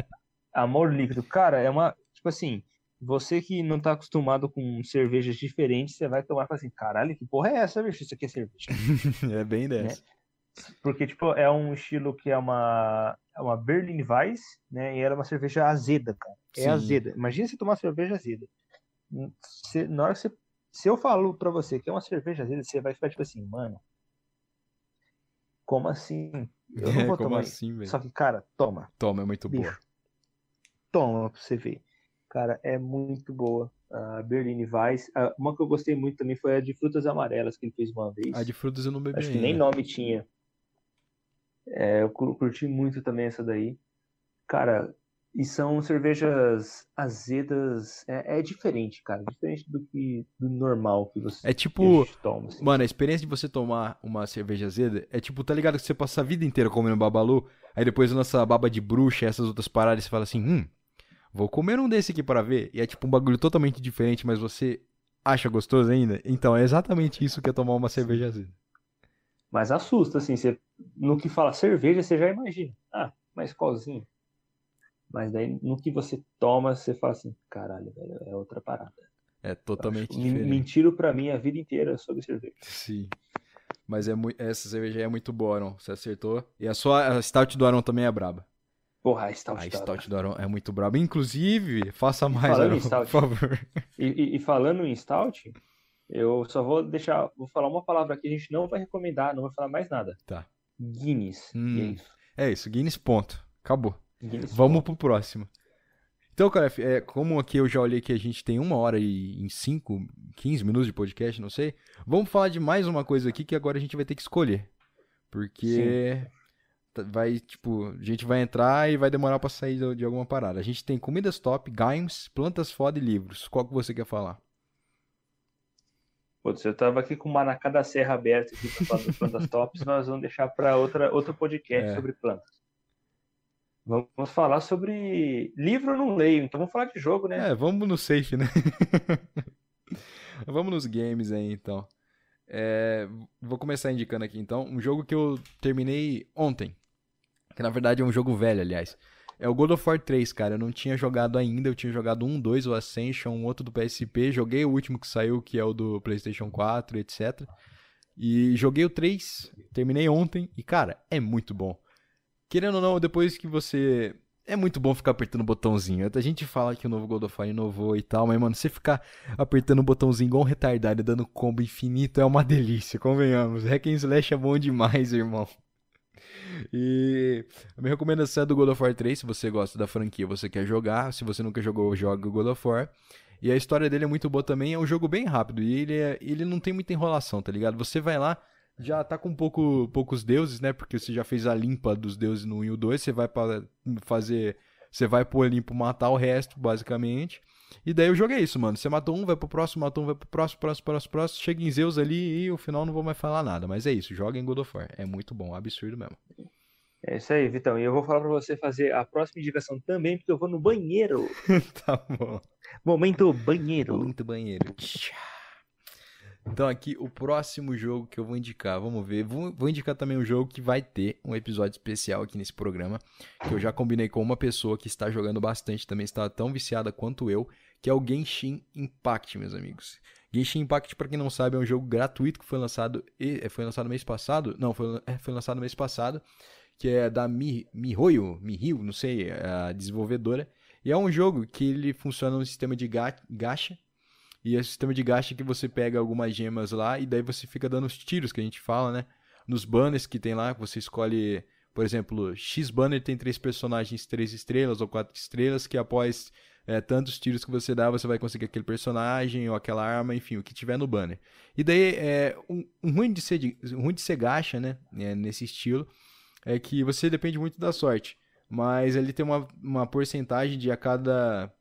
Amor líquido, cara, é uma. Tipo assim, você que não tá acostumado com cervejas diferentes, você vai tomar e fala assim: caralho, que porra é essa, bicho? Isso aqui é cerveja. É bem dessa. Porque, tipo, é um estilo que é uma, é uma Berlin Weiss, né? E ela é uma cerveja azeda, cara. É Sim. azeda. Imagina você tomar cerveja azeda. Você- na hora que você. Se eu falo pra você que é uma cerveja azeda, você vai ficar tipo assim, mano. Como assim? Eu não É, vou como tomar assim? Só que, cara, toma. Toma, é muito boa. Bicho. Toma pra você ver. Cara, é muito boa. A Berlin Weiss. Ah, Uma que eu gostei muito também foi a de frutas amarelas que ele fez uma vez. A de frutas eu não bebi Acho que nem nome tinha. É, eu cur- curti muito também essa daí. Cara, e são cervejas azedas. É, é diferente, cara. Diferente do que do normal que você É a tipo, toma. assim. Mano, a experiência de você tomar uma cerveja azeda é tipo, tá ligado que você passa a vida inteira comendo babalu, aí depois lança baba de bruxa e essas outras paradas e você fala assim, hum, vou comer um desse aqui pra ver. E é tipo um bagulho totalmente diferente, mas você acha gostoso ainda? Então, é exatamente isso que é tomar uma cerveja azeda. Mas assusta, assim. Você, no que fala cerveja, você já imagina. Ah, mas qualzinho. Mas daí, no que você toma, você fala assim: caralho, velho, é outra parada. É totalmente Acho- diferente. Mentiram pra mim a vida inteira sobre cerveja. Sim. Mas é mui- essa cerveja aí é muito boa, Aron. Você acertou. E a sua a Stout do Aron também é braba. Porra, a Stout A Stout do Aron é muito braba. Inclusive, faça mais, Aron, em por Stout, favor. E, e- e falando em stout, eu só vou deixar, vou falar uma palavra aqui, a gente não vai recomendar, não vai falar mais nada. Tá. Guinness. Hum. É isso. É isso, Guinness ponto. Acabou. Vamos pro próximo. Então, cara, é, como aqui eu já olhei que a gente tem uma hora e em 5, 15 minutos de podcast, não sei. Vamos falar de mais uma coisa aqui que agora a gente vai ter que escolher. Porque tá- vai, tipo, a gente vai entrar e vai demorar pra sair de, de alguma parada. A gente tem comidas top, games, plantas foda e livros. Qual que você quer falar? Putz, eu tava aqui com o Manacá da Serra aberto aqui pra falar das plantas tops, nós vamos deixar para outra outro podcast É. sobre plantas. Vamos falar sobre livro não leio, então vamos falar de jogo, né? É, vamos no safe, né? vamos nos games aí, então. É, vou começar indicando aqui, então, um jogo que eu terminei ontem. Que na verdade é um jogo velho, aliás. É o God of War 3, cara. Eu não tinha jogado ainda. Eu tinha jogado um, dois, o Ascension, um outro do PSP. Joguei o último que saiu, que é o do PlayStation 4, etc. E joguei o 3, terminei ontem. E, cara, é muito bom. Querendo ou não, depois que você. É muito bom ficar apertando o botãozinho. A gente fala que o novo God of War inovou e tal, mas, mano, você ficar apertando o botãozinho igual um retardado, dando combo infinito, é uma delícia, convenhamos. Hack and Slash é bom demais, irmão. E a minha recomendação é do God of War 3, se você gosta da franquia, você quer jogar. Se você nunca jogou, joga o God of War. E a história dele é muito boa também, é um jogo bem rápido. E ele, é, ele não tem muita enrolação, tá ligado? Você vai lá, já tá com pouco, poucos deuses, né? Porque você já fez a limpa dos deuses no 1 e o 2, você vai para fazer. Você vai pro Olimpo matar o resto, basicamente. E daí o jogo é isso, mano. Você matou um, vai pro próximo, matou um, vai pro próximo, próximo, próximo, próximo. Chega em Zeus ali e o final não vou mais falar nada. Mas é isso, joga em God of War. É muito bom, absurdo mesmo. É isso aí, Vitão. E eu vou falar pra você fazer a próxima indicação também, porque eu vou no banheiro. tá bom. Momento banheiro. Momento banheiro. Então aqui o próximo jogo que eu vou indicar, vamos ver, vou, vou, indicar também um jogo que vai ter um episódio especial aqui nesse programa, que eu já combinei com uma pessoa que está jogando bastante, também está tão viciada quanto eu, que é o Genshin Impact, meus amigos. Genshin Impact, para quem não sabe, é um jogo gratuito que foi lançado, eh, foi lançado mês passado, não, foi, é, foi lançado mês passado, que é da Mi, Mihoyo, Mihoyo, não sei, a desenvolvedora, e é um jogo que ele funciona no sistema de gacha, e é o sistema de gacha que você pega algumas gemas lá e daí você fica dando os tiros que a gente fala, né? Nos banners que tem lá, você escolhe, por exemplo, X banner tem três personagens, três estrelas ou quatro estrelas, que após é, tantos tiros que você dá, você vai conseguir aquele personagem ou aquela arma, enfim, o que tiver no banner. E daí, é, um, um ruim, de ser, um ruim de ser gacha, né? É, nesse estilo, é que você depende muito da sorte. Mas ele tem uma, uma porcentagem de a cada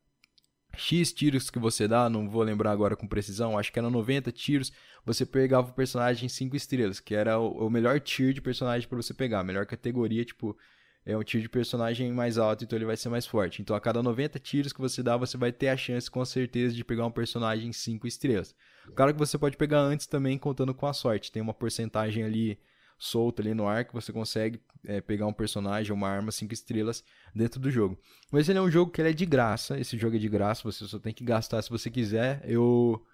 X tiros que você dá, não vou lembrar agora com precisão, acho que eram 90 tiros, você pegava o personagem 5 estrelas, que era o, o melhor tier de personagem para você pegar, a melhor categoria, tipo, é um tier de personagem mais alto, então ele vai ser mais forte. Então a cada 90 tiros que você dá, você vai ter a chance com certeza de pegar um personagem 5 estrelas. Claro que você pode pegar antes também contando com a sorte, tem uma porcentagem ali solta ali no ar que você consegue é, pegar um personagem, uma arma 5 estrelas dentro do jogo. Mas ele é um jogo que ele é de graça, esse jogo é de graça, você só tem que gastar se você quiser. Eu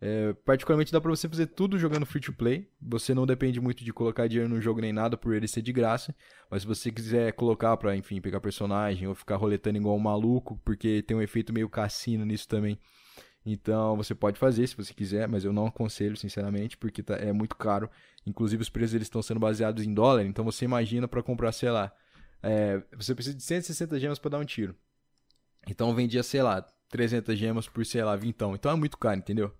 é, particularmente dá pra você fazer tudo jogando free to play. Você não depende muito de colocar dinheiro no jogo nem nada por ele ser de graça. Mas se você quiser colocar pra, enfim, pegar personagem ou ficar roletando igual um maluco, porque tem um efeito meio cassino nisso também. Então você pode fazer se você quiser, mas eu não aconselho, sinceramente, porque tá, é muito caro. Inclusive os preços eles estão sendo baseados em dólar, então você imagina para comprar, sei lá, é, você precisa de 160 gemas para dar um tiro. Então vendia, sei lá, 300 gemas por, sei lá, vintão. Então é muito caro, entendeu?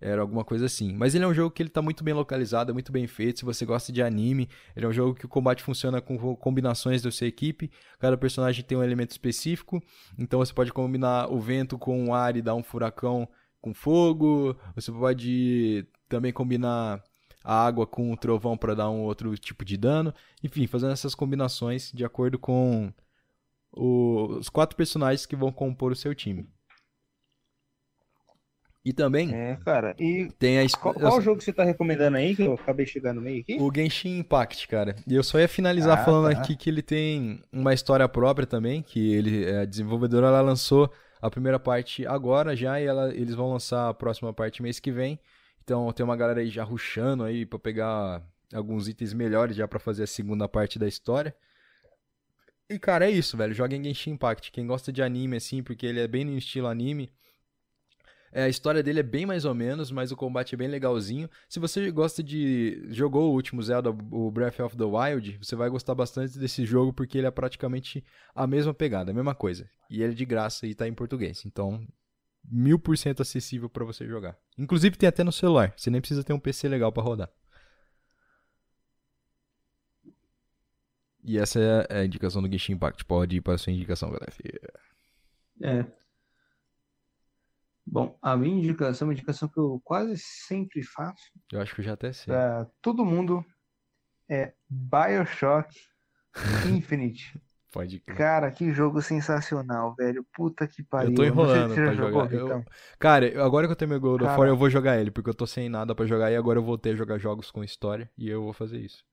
Era alguma coisa assim. Mas ele é um jogo que ele tá muito bem localizado, é muito bem feito. Se você gosta de anime, ele é um jogo que o combate funciona com combinações da sua equipe. Cada personagem tem um elemento específico. Então você pode combinar o vento com o ar e dar um furacão com fogo. Você pode também combinar a água com o trovão para dar um outro tipo de dano. Enfim, fazendo essas combinações de acordo com o... os quatro personagens que vão compor o seu time. E também. É, cara. E tem a qual, qual jogo que você tá recomendando aí que eu acabei chegando meio aqui? O Genshin Impact, cara. E eu só ia finalizar ah, falando tá. aqui que ele tem uma história própria também, que ele a desenvolvedora ela lançou a primeira parte agora já e ela, eles vão lançar a próxima parte mês que vem. Então tem uma galera aí já ruxando aí para pegar alguns itens melhores já para fazer a segunda parte da história. E cara, é isso, velho. Joga em Genshin Impact. Quem gosta de anime assim, porque ele é bem no estilo anime, é, a história dele é bem mais ou menos, mas o combate é bem legalzinho. Se você gosta de. jogou o último Zelda, o Breath of the Wild, você vai gostar bastante desse jogo porque ele é praticamente a mesma pegada, a mesma coisa. E ele é de graça e tá em português. Então, mil por cento acessível para você jogar. Inclusive tem até no celular. Você nem precisa ter um PC legal para rodar. E essa é a indicação do Genshin Impact. Pode ir para sua indicação, galera. É, Bom, a minha indicação, uma indicação que eu quase sempre faço Eu acho que eu já até sei. pra todo mundo é BioShock Infinite. Pode crer. Cara, que jogo sensacional, velho. Puta que pariu. Eu tô se enrolando já pra jogou, jogar. Eu- Vitão. Cara, agora que eu tenho meu God of. War, eu vou jogar ele, porque eu tô sem nada pra jogar e agora eu voltei a jogar jogos com história e eu vou fazer isso.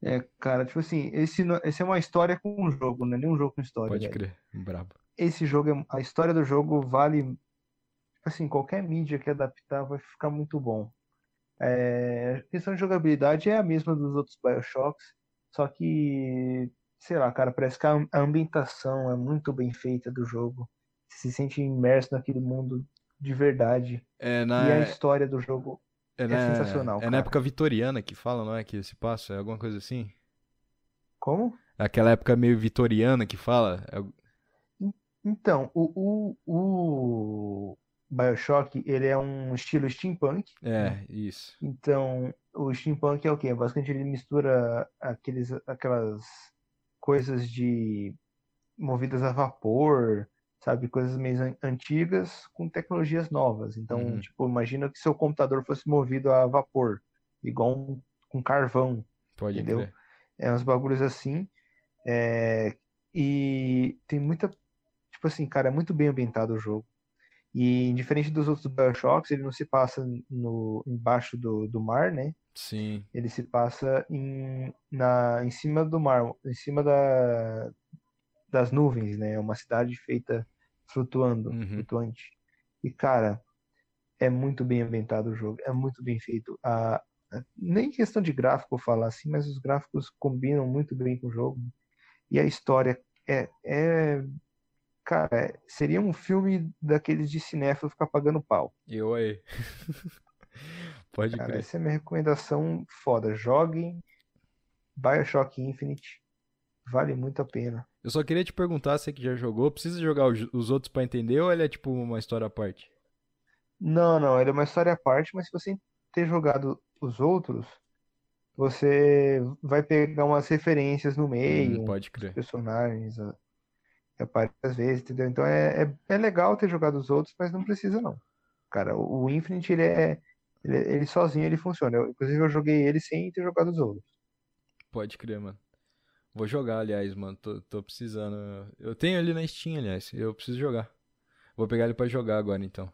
É, cara, tipo assim, esse, esse é uma história com um jogo, não é nem um jogo com história, Pode velho. crer. Brabo. Esse jogo, é- a história do jogo vale, assim, qualquer mídia que adaptar vai ficar muito bom. É, a questão de jogabilidade é a mesma dos outros BioShocks, só que, sei lá, cara, parece que a ambientação é muito bem feita do jogo. Você se sente imerso naquele mundo de verdade. É E a na, história do jogo é é na, sensacional, é na cara. época vitoriana que fala, não é? Que esse passo, é alguma coisa assim? Como? Aquela época meio vitoriana que fala. é- Então, o, o, o BioShock, ele é um estilo steampunk, né? É, isso. Então, o steampunk é o quê? Basicamente ele mistura aqueles, aquelas coisas de movidas a vapor, sabe? Coisas meio an- antigas com tecnologias novas. Então, Uhum. tipo, imagina que seu computador fosse movido a vapor, igual um, com carvão, Pode entendeu? crer. É uns bagulhos assim. É, e tem muita. Tipo assim, cara, é muito bem ambientado o jogo. E diferente dos outros BioShocks, ele não se passa no, embaixo do, do mar, né? Sim. Ele se passa em, na, em cima do mar, em cima da, das nuvens, né? É uma cidade feita flutuando, Uhum. flutuante. E, cara, é muito bem ambientado o jogo, é muito bem feito. A, a- nem questão de gráfico falar assim, mas os gráficos combinam muito bem com o jogo. E a história é, é cara, seria um filme daqueles de cinéfilo ficar pagando pau. Eu aí. Pode Cara, crer. essa é minha recomendação foda. Joguem BioShock Infinite. Vale muito a pena. Eu só queria te perguntar, você que já jogou, precisa jogar os, os outros pra entender ou ele é tipo uma história à parte? Não, não, ele é uma história à parte, mas se você ter jogado os outros, você vai pegar umas referências no Hum, meio, pode os crer. personagens, a- que aparecem às vezes, entendeu? Então é, é, é legal ter jogado os outros, mas não precisa não. Cara, o, o Infinite, ele é, ele, ele sozinho, ele funciona. Eu- inclusive eu joguei ele sem ter jogado os outros. Pode crer, mano. Vou jogar, aliás, mano. Tô, tô precisando. Eu tenho ele na Steam, aliás. Eu preciso jogar. Vou pegar ele pra jogar agora, então.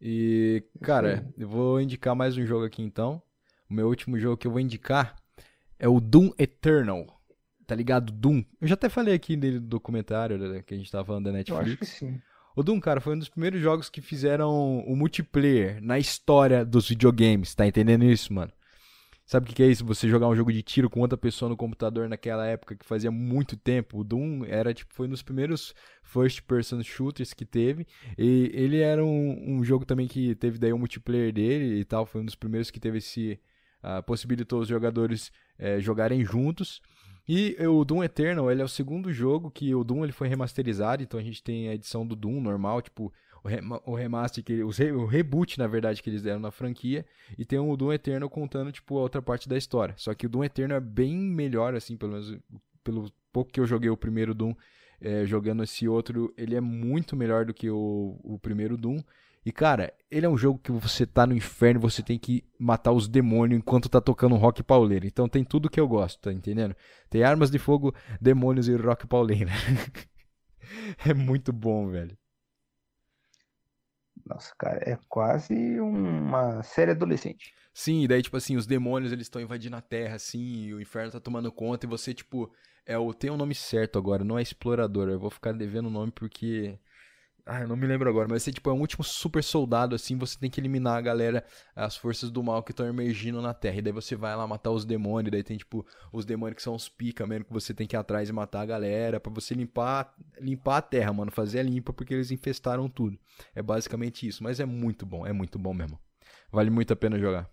E, cara, aí. eu vou indicar mais um jogo aqui, então. O meu último jogo que eu vou indicar é o Doom Eternal. Tá ligado? Doom. Eu já até falei aqui dele do documentário né, que a gente tava falando da Eu acho que Netflix. sim. O Doom, cara, foi um dos primeiros jogos que fizeram o multiplayer na história dos videogames. Tá entendendo isso, mano? Sabe o que que é isso? Você jogar um jogo de tiro com outra pessoa no computador naquela época que fazia muito tempo. O Doom era tipo foi um dos primeiros first person shooters que teve. E ele era um, um jogo também que teve daí o multiplayer dele e tal. Foi um dos primeiros que teve esse ah, possibilitou os jogadores eh, jogarem juntos. E o Doom Eternal, ele é o segundo jogo que o Doom ele foi remasterizado, então a gente tem a edição do Doom normal, tipo o, rema- o remaster, que, o reboot, na verdade, que eles deram na franquia, e tem o Doom Eternal contando, tipo, a outra parte da história. Só que o Doom Eternal é bem melhor, assim, pelo menos pelo pouco que eu joguei o primeiro Doom, é, jogando esse outro, ele é muito melhor do que o, o primeiro Doom. E, cara, ele é um jogo que você tá no inferno, você tem que matar os demônios enquanto tá tocando rock pauleiro. Então tem tudo que eu gosto, tá entendendo? Tem armas de fogo, demônios e rock pauleiro. é muito bom, velho. Nossa, cara, é quase uma série adolescente. Sim, e daí, tipo assim, os demônios eles estão invadindo a terra, assim, e o inferno tá tomando conta, e você, tipo, é o. Tem um nome certo agora, não é explorador. Eu vou ficar devendo o nome porque. Ah, eu não me lembro agora, mas você, tipo, é um último super soldado, assim, você tem que eliminar a galera, as forças do mal que estão emergindo na Terra. E daí você vai lá matar os demônios, daí tem, tipo, os demônios que são os pica mesmo, que você tem que ir atrás e matar a galera, pra você limpar, limpar a Terra, mano, fazer a limpa, porque eles infestaram tudo. É basicamente isso, mas é muito bom, é muito bom mesmo. Vale muito a pena jogar.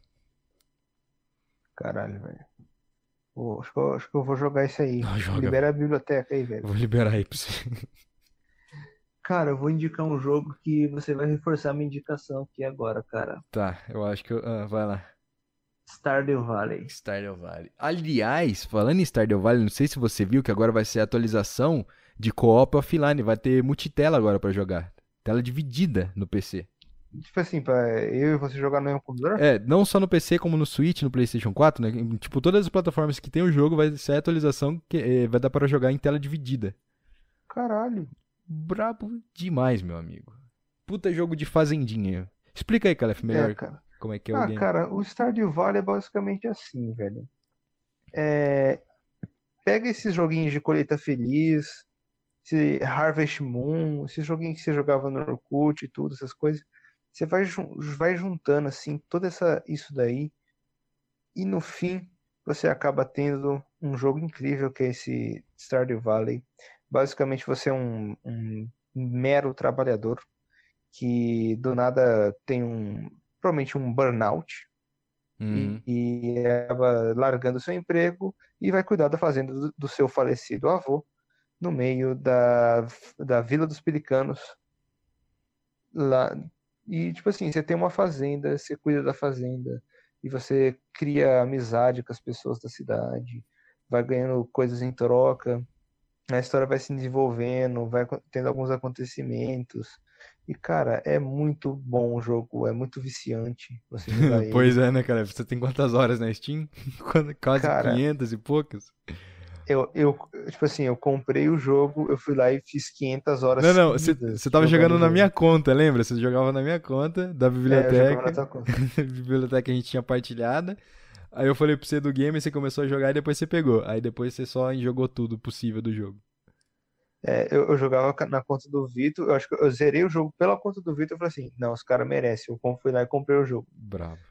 Caralho, velho. Acho que eu, acho que eu vou jogar isso aí. Não, joga. Libera a biblioteca aí, velho. Vou liberar aí pra você. Cara, eu vou indicar um jogo que você vai reforçar a minha indicação aqui agora, cara. Tá, eu acho que eu. Ah, vai lá. Stardew Valley. Stardew Valley. Aliás, falando em Stardew Valley, não sei se você viu que agora vai ser a atualização de co-op offline. Vai ter multitela agora pra jogar. Tela dividida no PC. Tipo assim, pra eu e você jogar no mesmo computador? É, não só no PC como no Switch, no PlayStation 4, né? Tipo, todas as plataformas que tem o jogo vai ser a atualização que eh, vai dar para jogar em tela dividida. Caralho. Brabo demais, meu amigo. Puta jogo de fazendinha. Explica aí, Calef, melhor É, cara. como é que é o Ah, game. cara, o Stardew Valley é basicamente assim, velho. é, pega esses joguinhos de colheita feliz, esse Harvest Moon, esses joguinhos que você jogava no Orkut e tudo, essas coisas. Você vai, vai juntando assim toda essa isso daí e no fim você acaba tendo um jogo incrível que é esse Stardew Valley. Basicamente você é um, um mero trabalhador que do nada tem um provavelmente um burnout uhum. e, e acaba largando seu emprego e vai cuidar da fazenda do, do seu falecido avô no meio da, da Vila dos Pelicanos lá e tipo assim você tem uma fazenda você cuida da fazenda e você cria amizade com as pessoas da cidade, vai ganhando coisas em troca, a história vai se desenvolvendo, vai tendo alguns acontecimentos. E, cara, é muito bom o jogo, é muito viciante você pois é, né, cara? Você tem quantas horas na Steam? Quase cara, 500 e poucas? Eu, eu, tipo assim, eu comprei o jogo, eu fui lá e fiz 500 horas Não, não, você tava jogando na minha conta, lembra? Você jogava na minha conta, da biblioteca. É, eu na tua conta. biblioteca que a gente tinha partilhada. Aí eu falei pra você do game, você começou a jogar e depois você pegou. Aí depois você só jogou tudo possível do jogo. É, eu, eu, jogava na conta do Vitor, eu acho que eu zerei o jogo pela conta do Vitor e falei assim, não, os caras merecem. Eu fui lá e comprei o jogo. Bravo.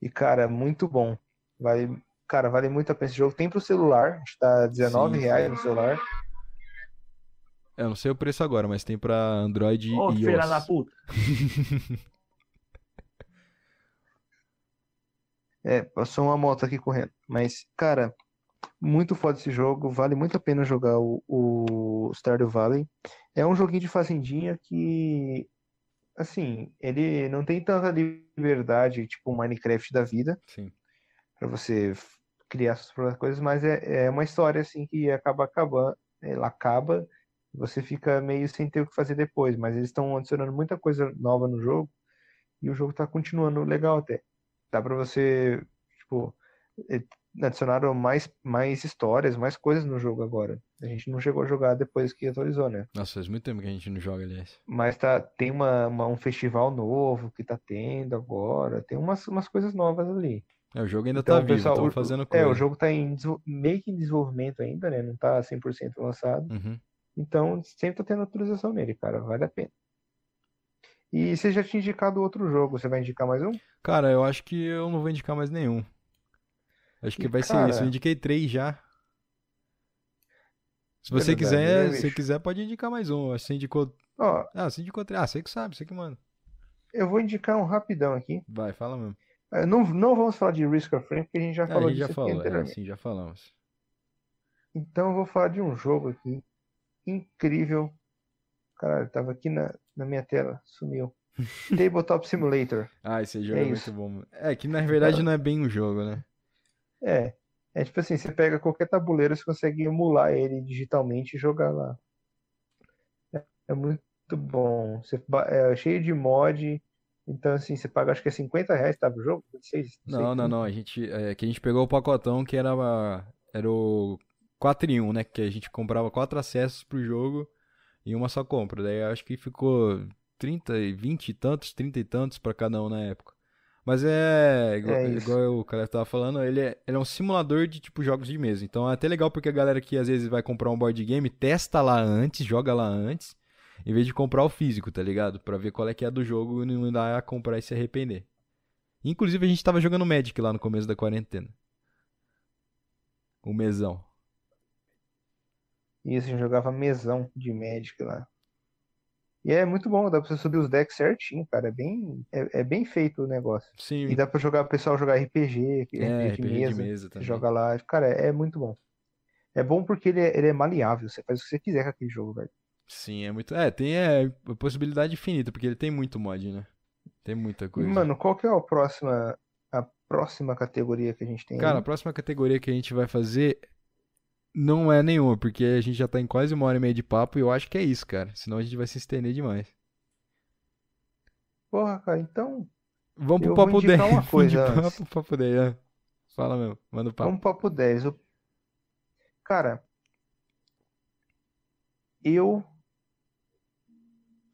E, cara, muito bom. Vale Cara, vale muito a pena esse jogo. Tem pro celular, está 19,00 reais no celular. Eu não sei o preço agora, mas tem pra Android Ô, e filha da puta. é, passou uma moto aqui correndo. Mas, cara, muito foda esse jogo. Vale muito a pena jogar o, o Stardew Valley. É um joguinho de fazendinha que, assim, ele não tem tanta liberdade, tipo o Minecraft da vida. Sim. Pra você criar suas próprias coisas, mas é, é uma história assim que acaba acabando, ela acaba, você fica meio sem ter o que fazer depois, mas eles estão adicionando muita coisa nova no jogo e o jogo está continuando legal até. Dá para você, tipo, adicionaram mais, mais histórias, mais coisas no jogo agora. A gente não chegou a jogar depois que atualizou, né? Nossa, faz muito tempo que a gente não joga, aliás. Mas tá, tem uma, uma um festival novo que tá tendo agora, tem umas, umas coisas novas ali. É, o jogo ainda então, tá vivo, pessoal, fazendo coisa. É, o jogo tá em, meio que em desenvolvimento ainda, né? Não tá 100% lançado. Uhum. Então, sempre tá tendo atualização nele, cara. Vale a pena. E você já tinha indicado outro jogo, você vai indicar mais um? Cara, eu acho que eu não vou indicar mais nenhum. Acho que e, vai cara... ser isso. Eu indiquei três já. Se você quiser, né, se quiser, pode indicar mais um. Acho que você indicou. Ó, ah, você indicou três. Ah, você que sabe, você que manda. Eu vou indicar um rapidão aqui. Vai, fala mesmo. É, não, não vamos falar de Risk of Rain, porque a gente já falou é, a gente disso já falou, é, sim, já falamos. Então eu vou falar de um jogo aqui incrível. Caralho, tava aqui na, na minha tela, sumiu. Tabletop Simulator. Ah, esse jogo é, é muito bom. É que na verdade não é bem um jogo, né? É. É tipo assim, você pega qualquer tabuleiro, você consegue emular ele digitalmente e jogar lá. É, é muito bom. Você, é cheio de mod, então, assim, você paga acho que é 50 reais, tá? O jogo? 26, não, não, não, não. A gente, é, que a gente pegou o pacotão que era, era o 4 em 1, né? Que a gente comprava quatro acessos pro jogo em uma só compra. Daí acho que ficou 30 e 20 e tantos, 30 e tantos para cada um na época. Mas é, igual, é igual o cara tava falando, ele é, ele é um simulador de tipo jogos de mesa. Então é até legal porque a galera que às vezes vai comprar um board game testa lá antes, joga lá antes em vez de comprar o físico, tá ligado? Pra ver qual é que é do jogo e não dar a comprar e se arrepender. Inclusive a gente tava jogando Magic lá no começo da quarentena. O mesão. Isso, a gente jogava mesão de Magic lá. E é muito bom, dá pra você subir os decks certinho, cara. É bem, é, é bem feito o negócio. Sim. E dá pra jogar, o pessoal jogar RPG, é, RPG, de, RPG mesa, de mesa. Joga lá. Cara, é, é, muito bom. É bom porque ele é, ele é maleável, você faz o que você quiser com aquele jogo, velho. Sim, é muito. É, tem é, possibilidade infinita, porque ele tem muito mod, né? Tem muita coisa. Mano, qual que é a próxima, a próxima categoria que a gente tem? Cara, aí? a próxima categoria que a gente vai fazer não é nenhuma, porque a gente já tá em quase uma hora e meia de papo e eu acho que é isso, cara. Senão a gente vai se estender demais. Porra, cara, então. Vamos pro papo 10. Uma coisa Vamos pro papo 10, é. Fala mesmo, manda o papo. Vamos pro papo 10. Cara, eu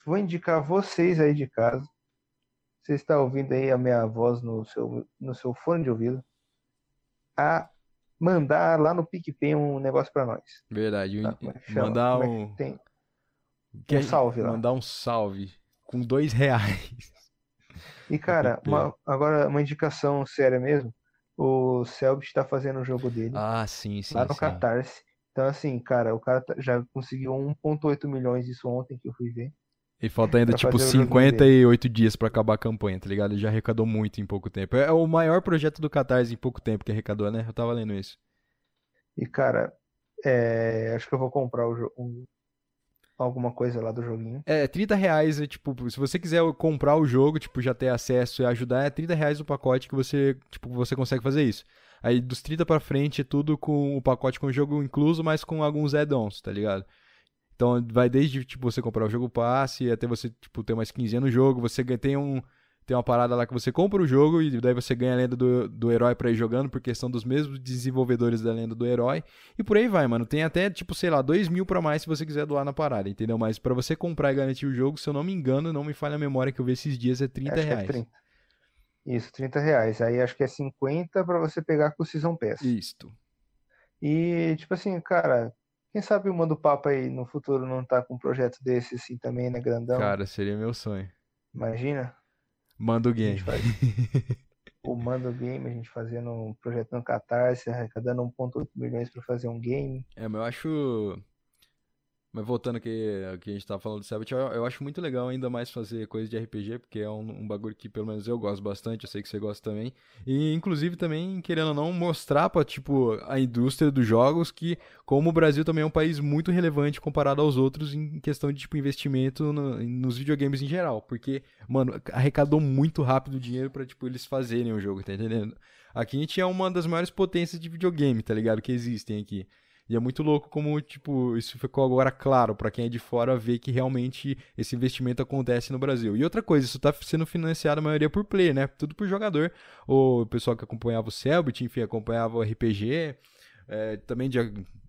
Vou indicar vocês aí de casa. Você está ouvindo aí a minha voz no seu, no seu fone de ouvido. a mandar lá no PicPay um negócio pra nós. Verdade. Tá? É? Mandar é um. que que- um salve lá. Mandar um salve. Com dois reais. E, cara, uma- agora uma indicação séria mesmo. O Selbit tá fazendo o jogo dele Ah, sim, sim, lá no sim. Catarse. Então, assim, cara, o cara tá- já conseguiu 1,8 milhões isso ontem que eu fui ver. E falta ainda, tipo, fazer o joguinho 58 dias pra acabar a campanha, tá ligado? Ele já arrecadou muito em pouco tempo. É o maior projeto do Catarse em pouco tempo que arrecadou, né? Eu tava lendo isso. E, cara, é, acho que eu vou comprar o um- alguma coisa lá do joguinho. É, 30 reais, é, tipo, se você quiser comprar o jogo, tipo, já ter acesso e ajudar, é 30 reais o pacote que você, tipo, você consegue fazer isso. Aí dos 30 pra frente é tudo com o pacote com o jogo incluso, mas com alguns add-ons, tá ligado? Então vai desde, tipo, você comprar o jogo passe até você, tipo, ter uma skinzinha no jogo, você tem um tem uma parada lá que você compra o jogo e daí você ganha a lenda do, do herói pra ir jogando, porque são dos mesmos desenvolvedores da lenda do herói. E por aí vai, mano. Tem até, tipo, sei lá, 2 mil pra mais se você quiser doar na parada, entendeu? Mas pra você comprar e garantir o jogo, se eu não me engano, não me falha a memória que eu vi esses dias, é 30 Acho que é reais. 30. Isso, 30 reais. Aí acho que é 50 pra você pegar com o Season Pass. Isto. E, tipo assim, cara, quem sabe o Mando Papo aí no futuro não tá com um projeto desse assim também, né, grandão? Cara, seria meu sonho. Imagina Manda o a gente game. faz o Mando Game, a gente fazendo um projeto no Catarse, arrecadando 1,8 milhões pra fazer um game. É, mas eu acho. Mas voltando aqui que a gente tava falando do Sabbath, eu, eu acho muito legal ainda mais fazer coisa de RPG, porque é um, um bagulho que pelo menos eu gosto bastante, eu sei que você gosta também. E inclusive também, querendo ou não, mostrar pra, tipo, a indústria dos jogos que, como o Brasil também é um país muito relevante comparado aos outros em questão de, tipo, investimento no- nos videogames em geral. Porque, mano, arrecadou muito rápido o dinheiro pra, tipo, eles fazerem o jogo, tá entendendo? Aqui a gente é uma das maiores potências de videogame, tá ligado? Que existem aqui. E é muito louco como, tipo, isso ficou agora claro pra quem é de fora ver que realmente esse investimento acontece no Brasil. E outra coisa, isso tá sendo financiado a maioria por player, né? Tudo por jogador. O pessoal que acompanhava o Selbit, enfim, acompanhava o RPG. é, também de,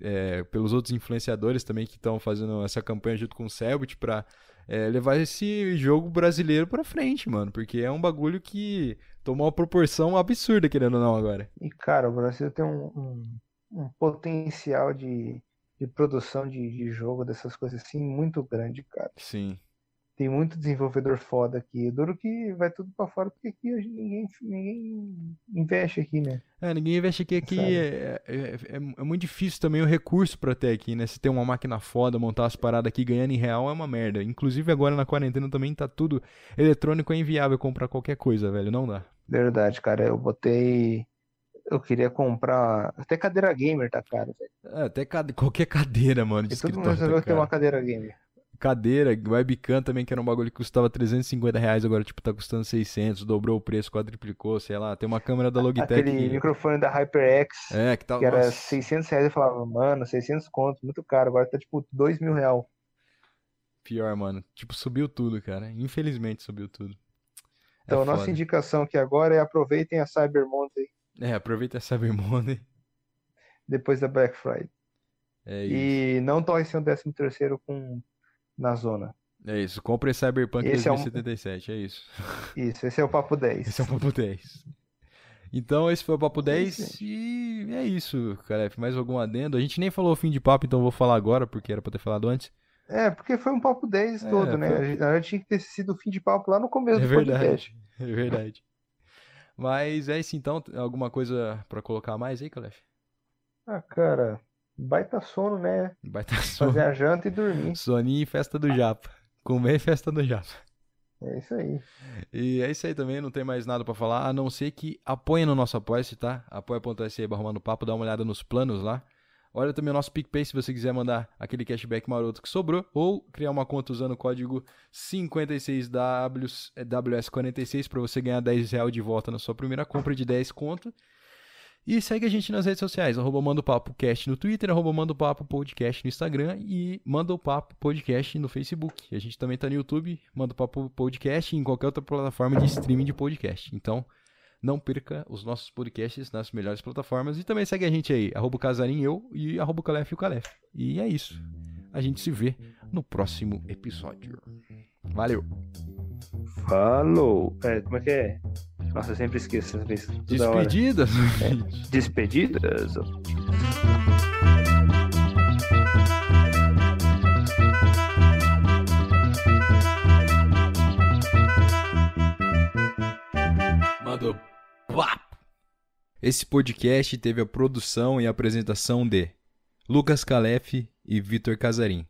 é, pelos outros influenciadores também que estão fazendo essa campanha junto com o Selbit pra é, levar esse jogo brasileiro pra frente, mano. Porque é um bagulho que tomou uma proporção absurda, querendo ou não, agora. E, cara, o Brasil tem um, um, um potencial de, de produção de, de jogo, dessas coisas assim, muito grande, cara. Sim. Tem muito desenvolvedor foda aqui. Duro que vai tudo pra fora, porque aqui gente- ninguém, ninguém investe aqui, né? É, ninguém investe aqui, aqui é, é, é- é muito difícil também o recurso pra ter aqui, né? Se ter uma máquina foda, montar as paradas aqui ganhando em real é uma merda. Inclusive agora na quarentena também tá tudo eletrônico, é inviável comprar qualquer coisa, velho, não dá. Verdade, cara. Eu botei. Eu queria comprar. Até cadeira gamer tá caro, velho. É, até cade- qualquer cadeira, mano, de E todo mundo tá resolveu ter caro. uma cadeira gamer. Cadeira, webcam também, que era um bagulho que custava 350 reais, agora tipo tá custando 600, dobrou o preço, quadriplicou, sei lá. Tem uma câmera da Logitech Aquele que... microfone da HyperX, É, que tá... que era nossa, 600 reais, eu falava, mano, 600 conto, muito caro. Agora tá tipo 2 mil real. pior, mano. Tipo, subiu tudo, cara. Infelizmente subiu tudo. É Então, nossa indicação aqui agora é aproveitem a Cyber Monday É, aproveita essa Cyber Monday. depois da Black Friday. É isso. E não torre seu 13 terceiro com na zona. É isso. Compre Cyberpunk Esse é um- 2077, é isso. Isso, esse é o papo 10. Esse é o Papo 10. Então, esse foi o Papo 10 gente. e é isso, Calef. Mais algum adendo? A gente nem falou o fim de papo, então vou falar agora, porque era pra ter falado antes. É, porque foi um papo 10 É, todo, né? foi- A gente, a gente tinha que ter sido o fim de papo lá no começo É do verdade. podcast. É verdade. Mas é isso então. Alguma coisa pra colocar mais aí, Calef? Ah, cara, baita sono, né? Estar só Fazer a janta e dormir. soninho e festa do Japa. Comer e festa do Japa. É isso aí. E é isso aí também, não tem mais nada pra falar, a não ser que apoie no nosso apoia-se, tá? Apoia.se barra papo, dá uma olhada nos planos lá. Olha também o nosso PicPay se você quiser mandar aquele cashback maroto que sobrou, ou criar uma conta usando o código 56WS46 para você ganhar 10 reais de volta na sua primeira compra de 10 conto. E segue a gente nas redes sociais, arroba Manda o Papo Cast no Twitter, arroba Manda o Papo Podcast no Instagram e Manda o Papo Podcast no Facebook. A gente também tá no YouTube, Manda o Papo Podcast e em qualquer outra plataforma de streaming de podcast. Então, não perca os nossos podcasts nas melhores plataformas e também segue a gente aí, arroba Casarim eu e arroba Calef e o Calef. E é isso. A gente se vê no próximo episódio. Valeu! Falou. É, como é que é? Nossa, eu sempre esqueço Despedidas? hora. Despedidas. Papo. Esse podcast teve a produção e apresentação de Lucas Calef e Vitor Casarim,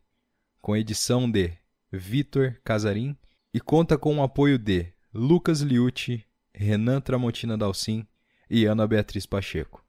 com edição de Vitor Casarim e conta com o apoio de Lucas Liucci, Renan Tramontina Dalcin e Ana Beatriz Pacheco.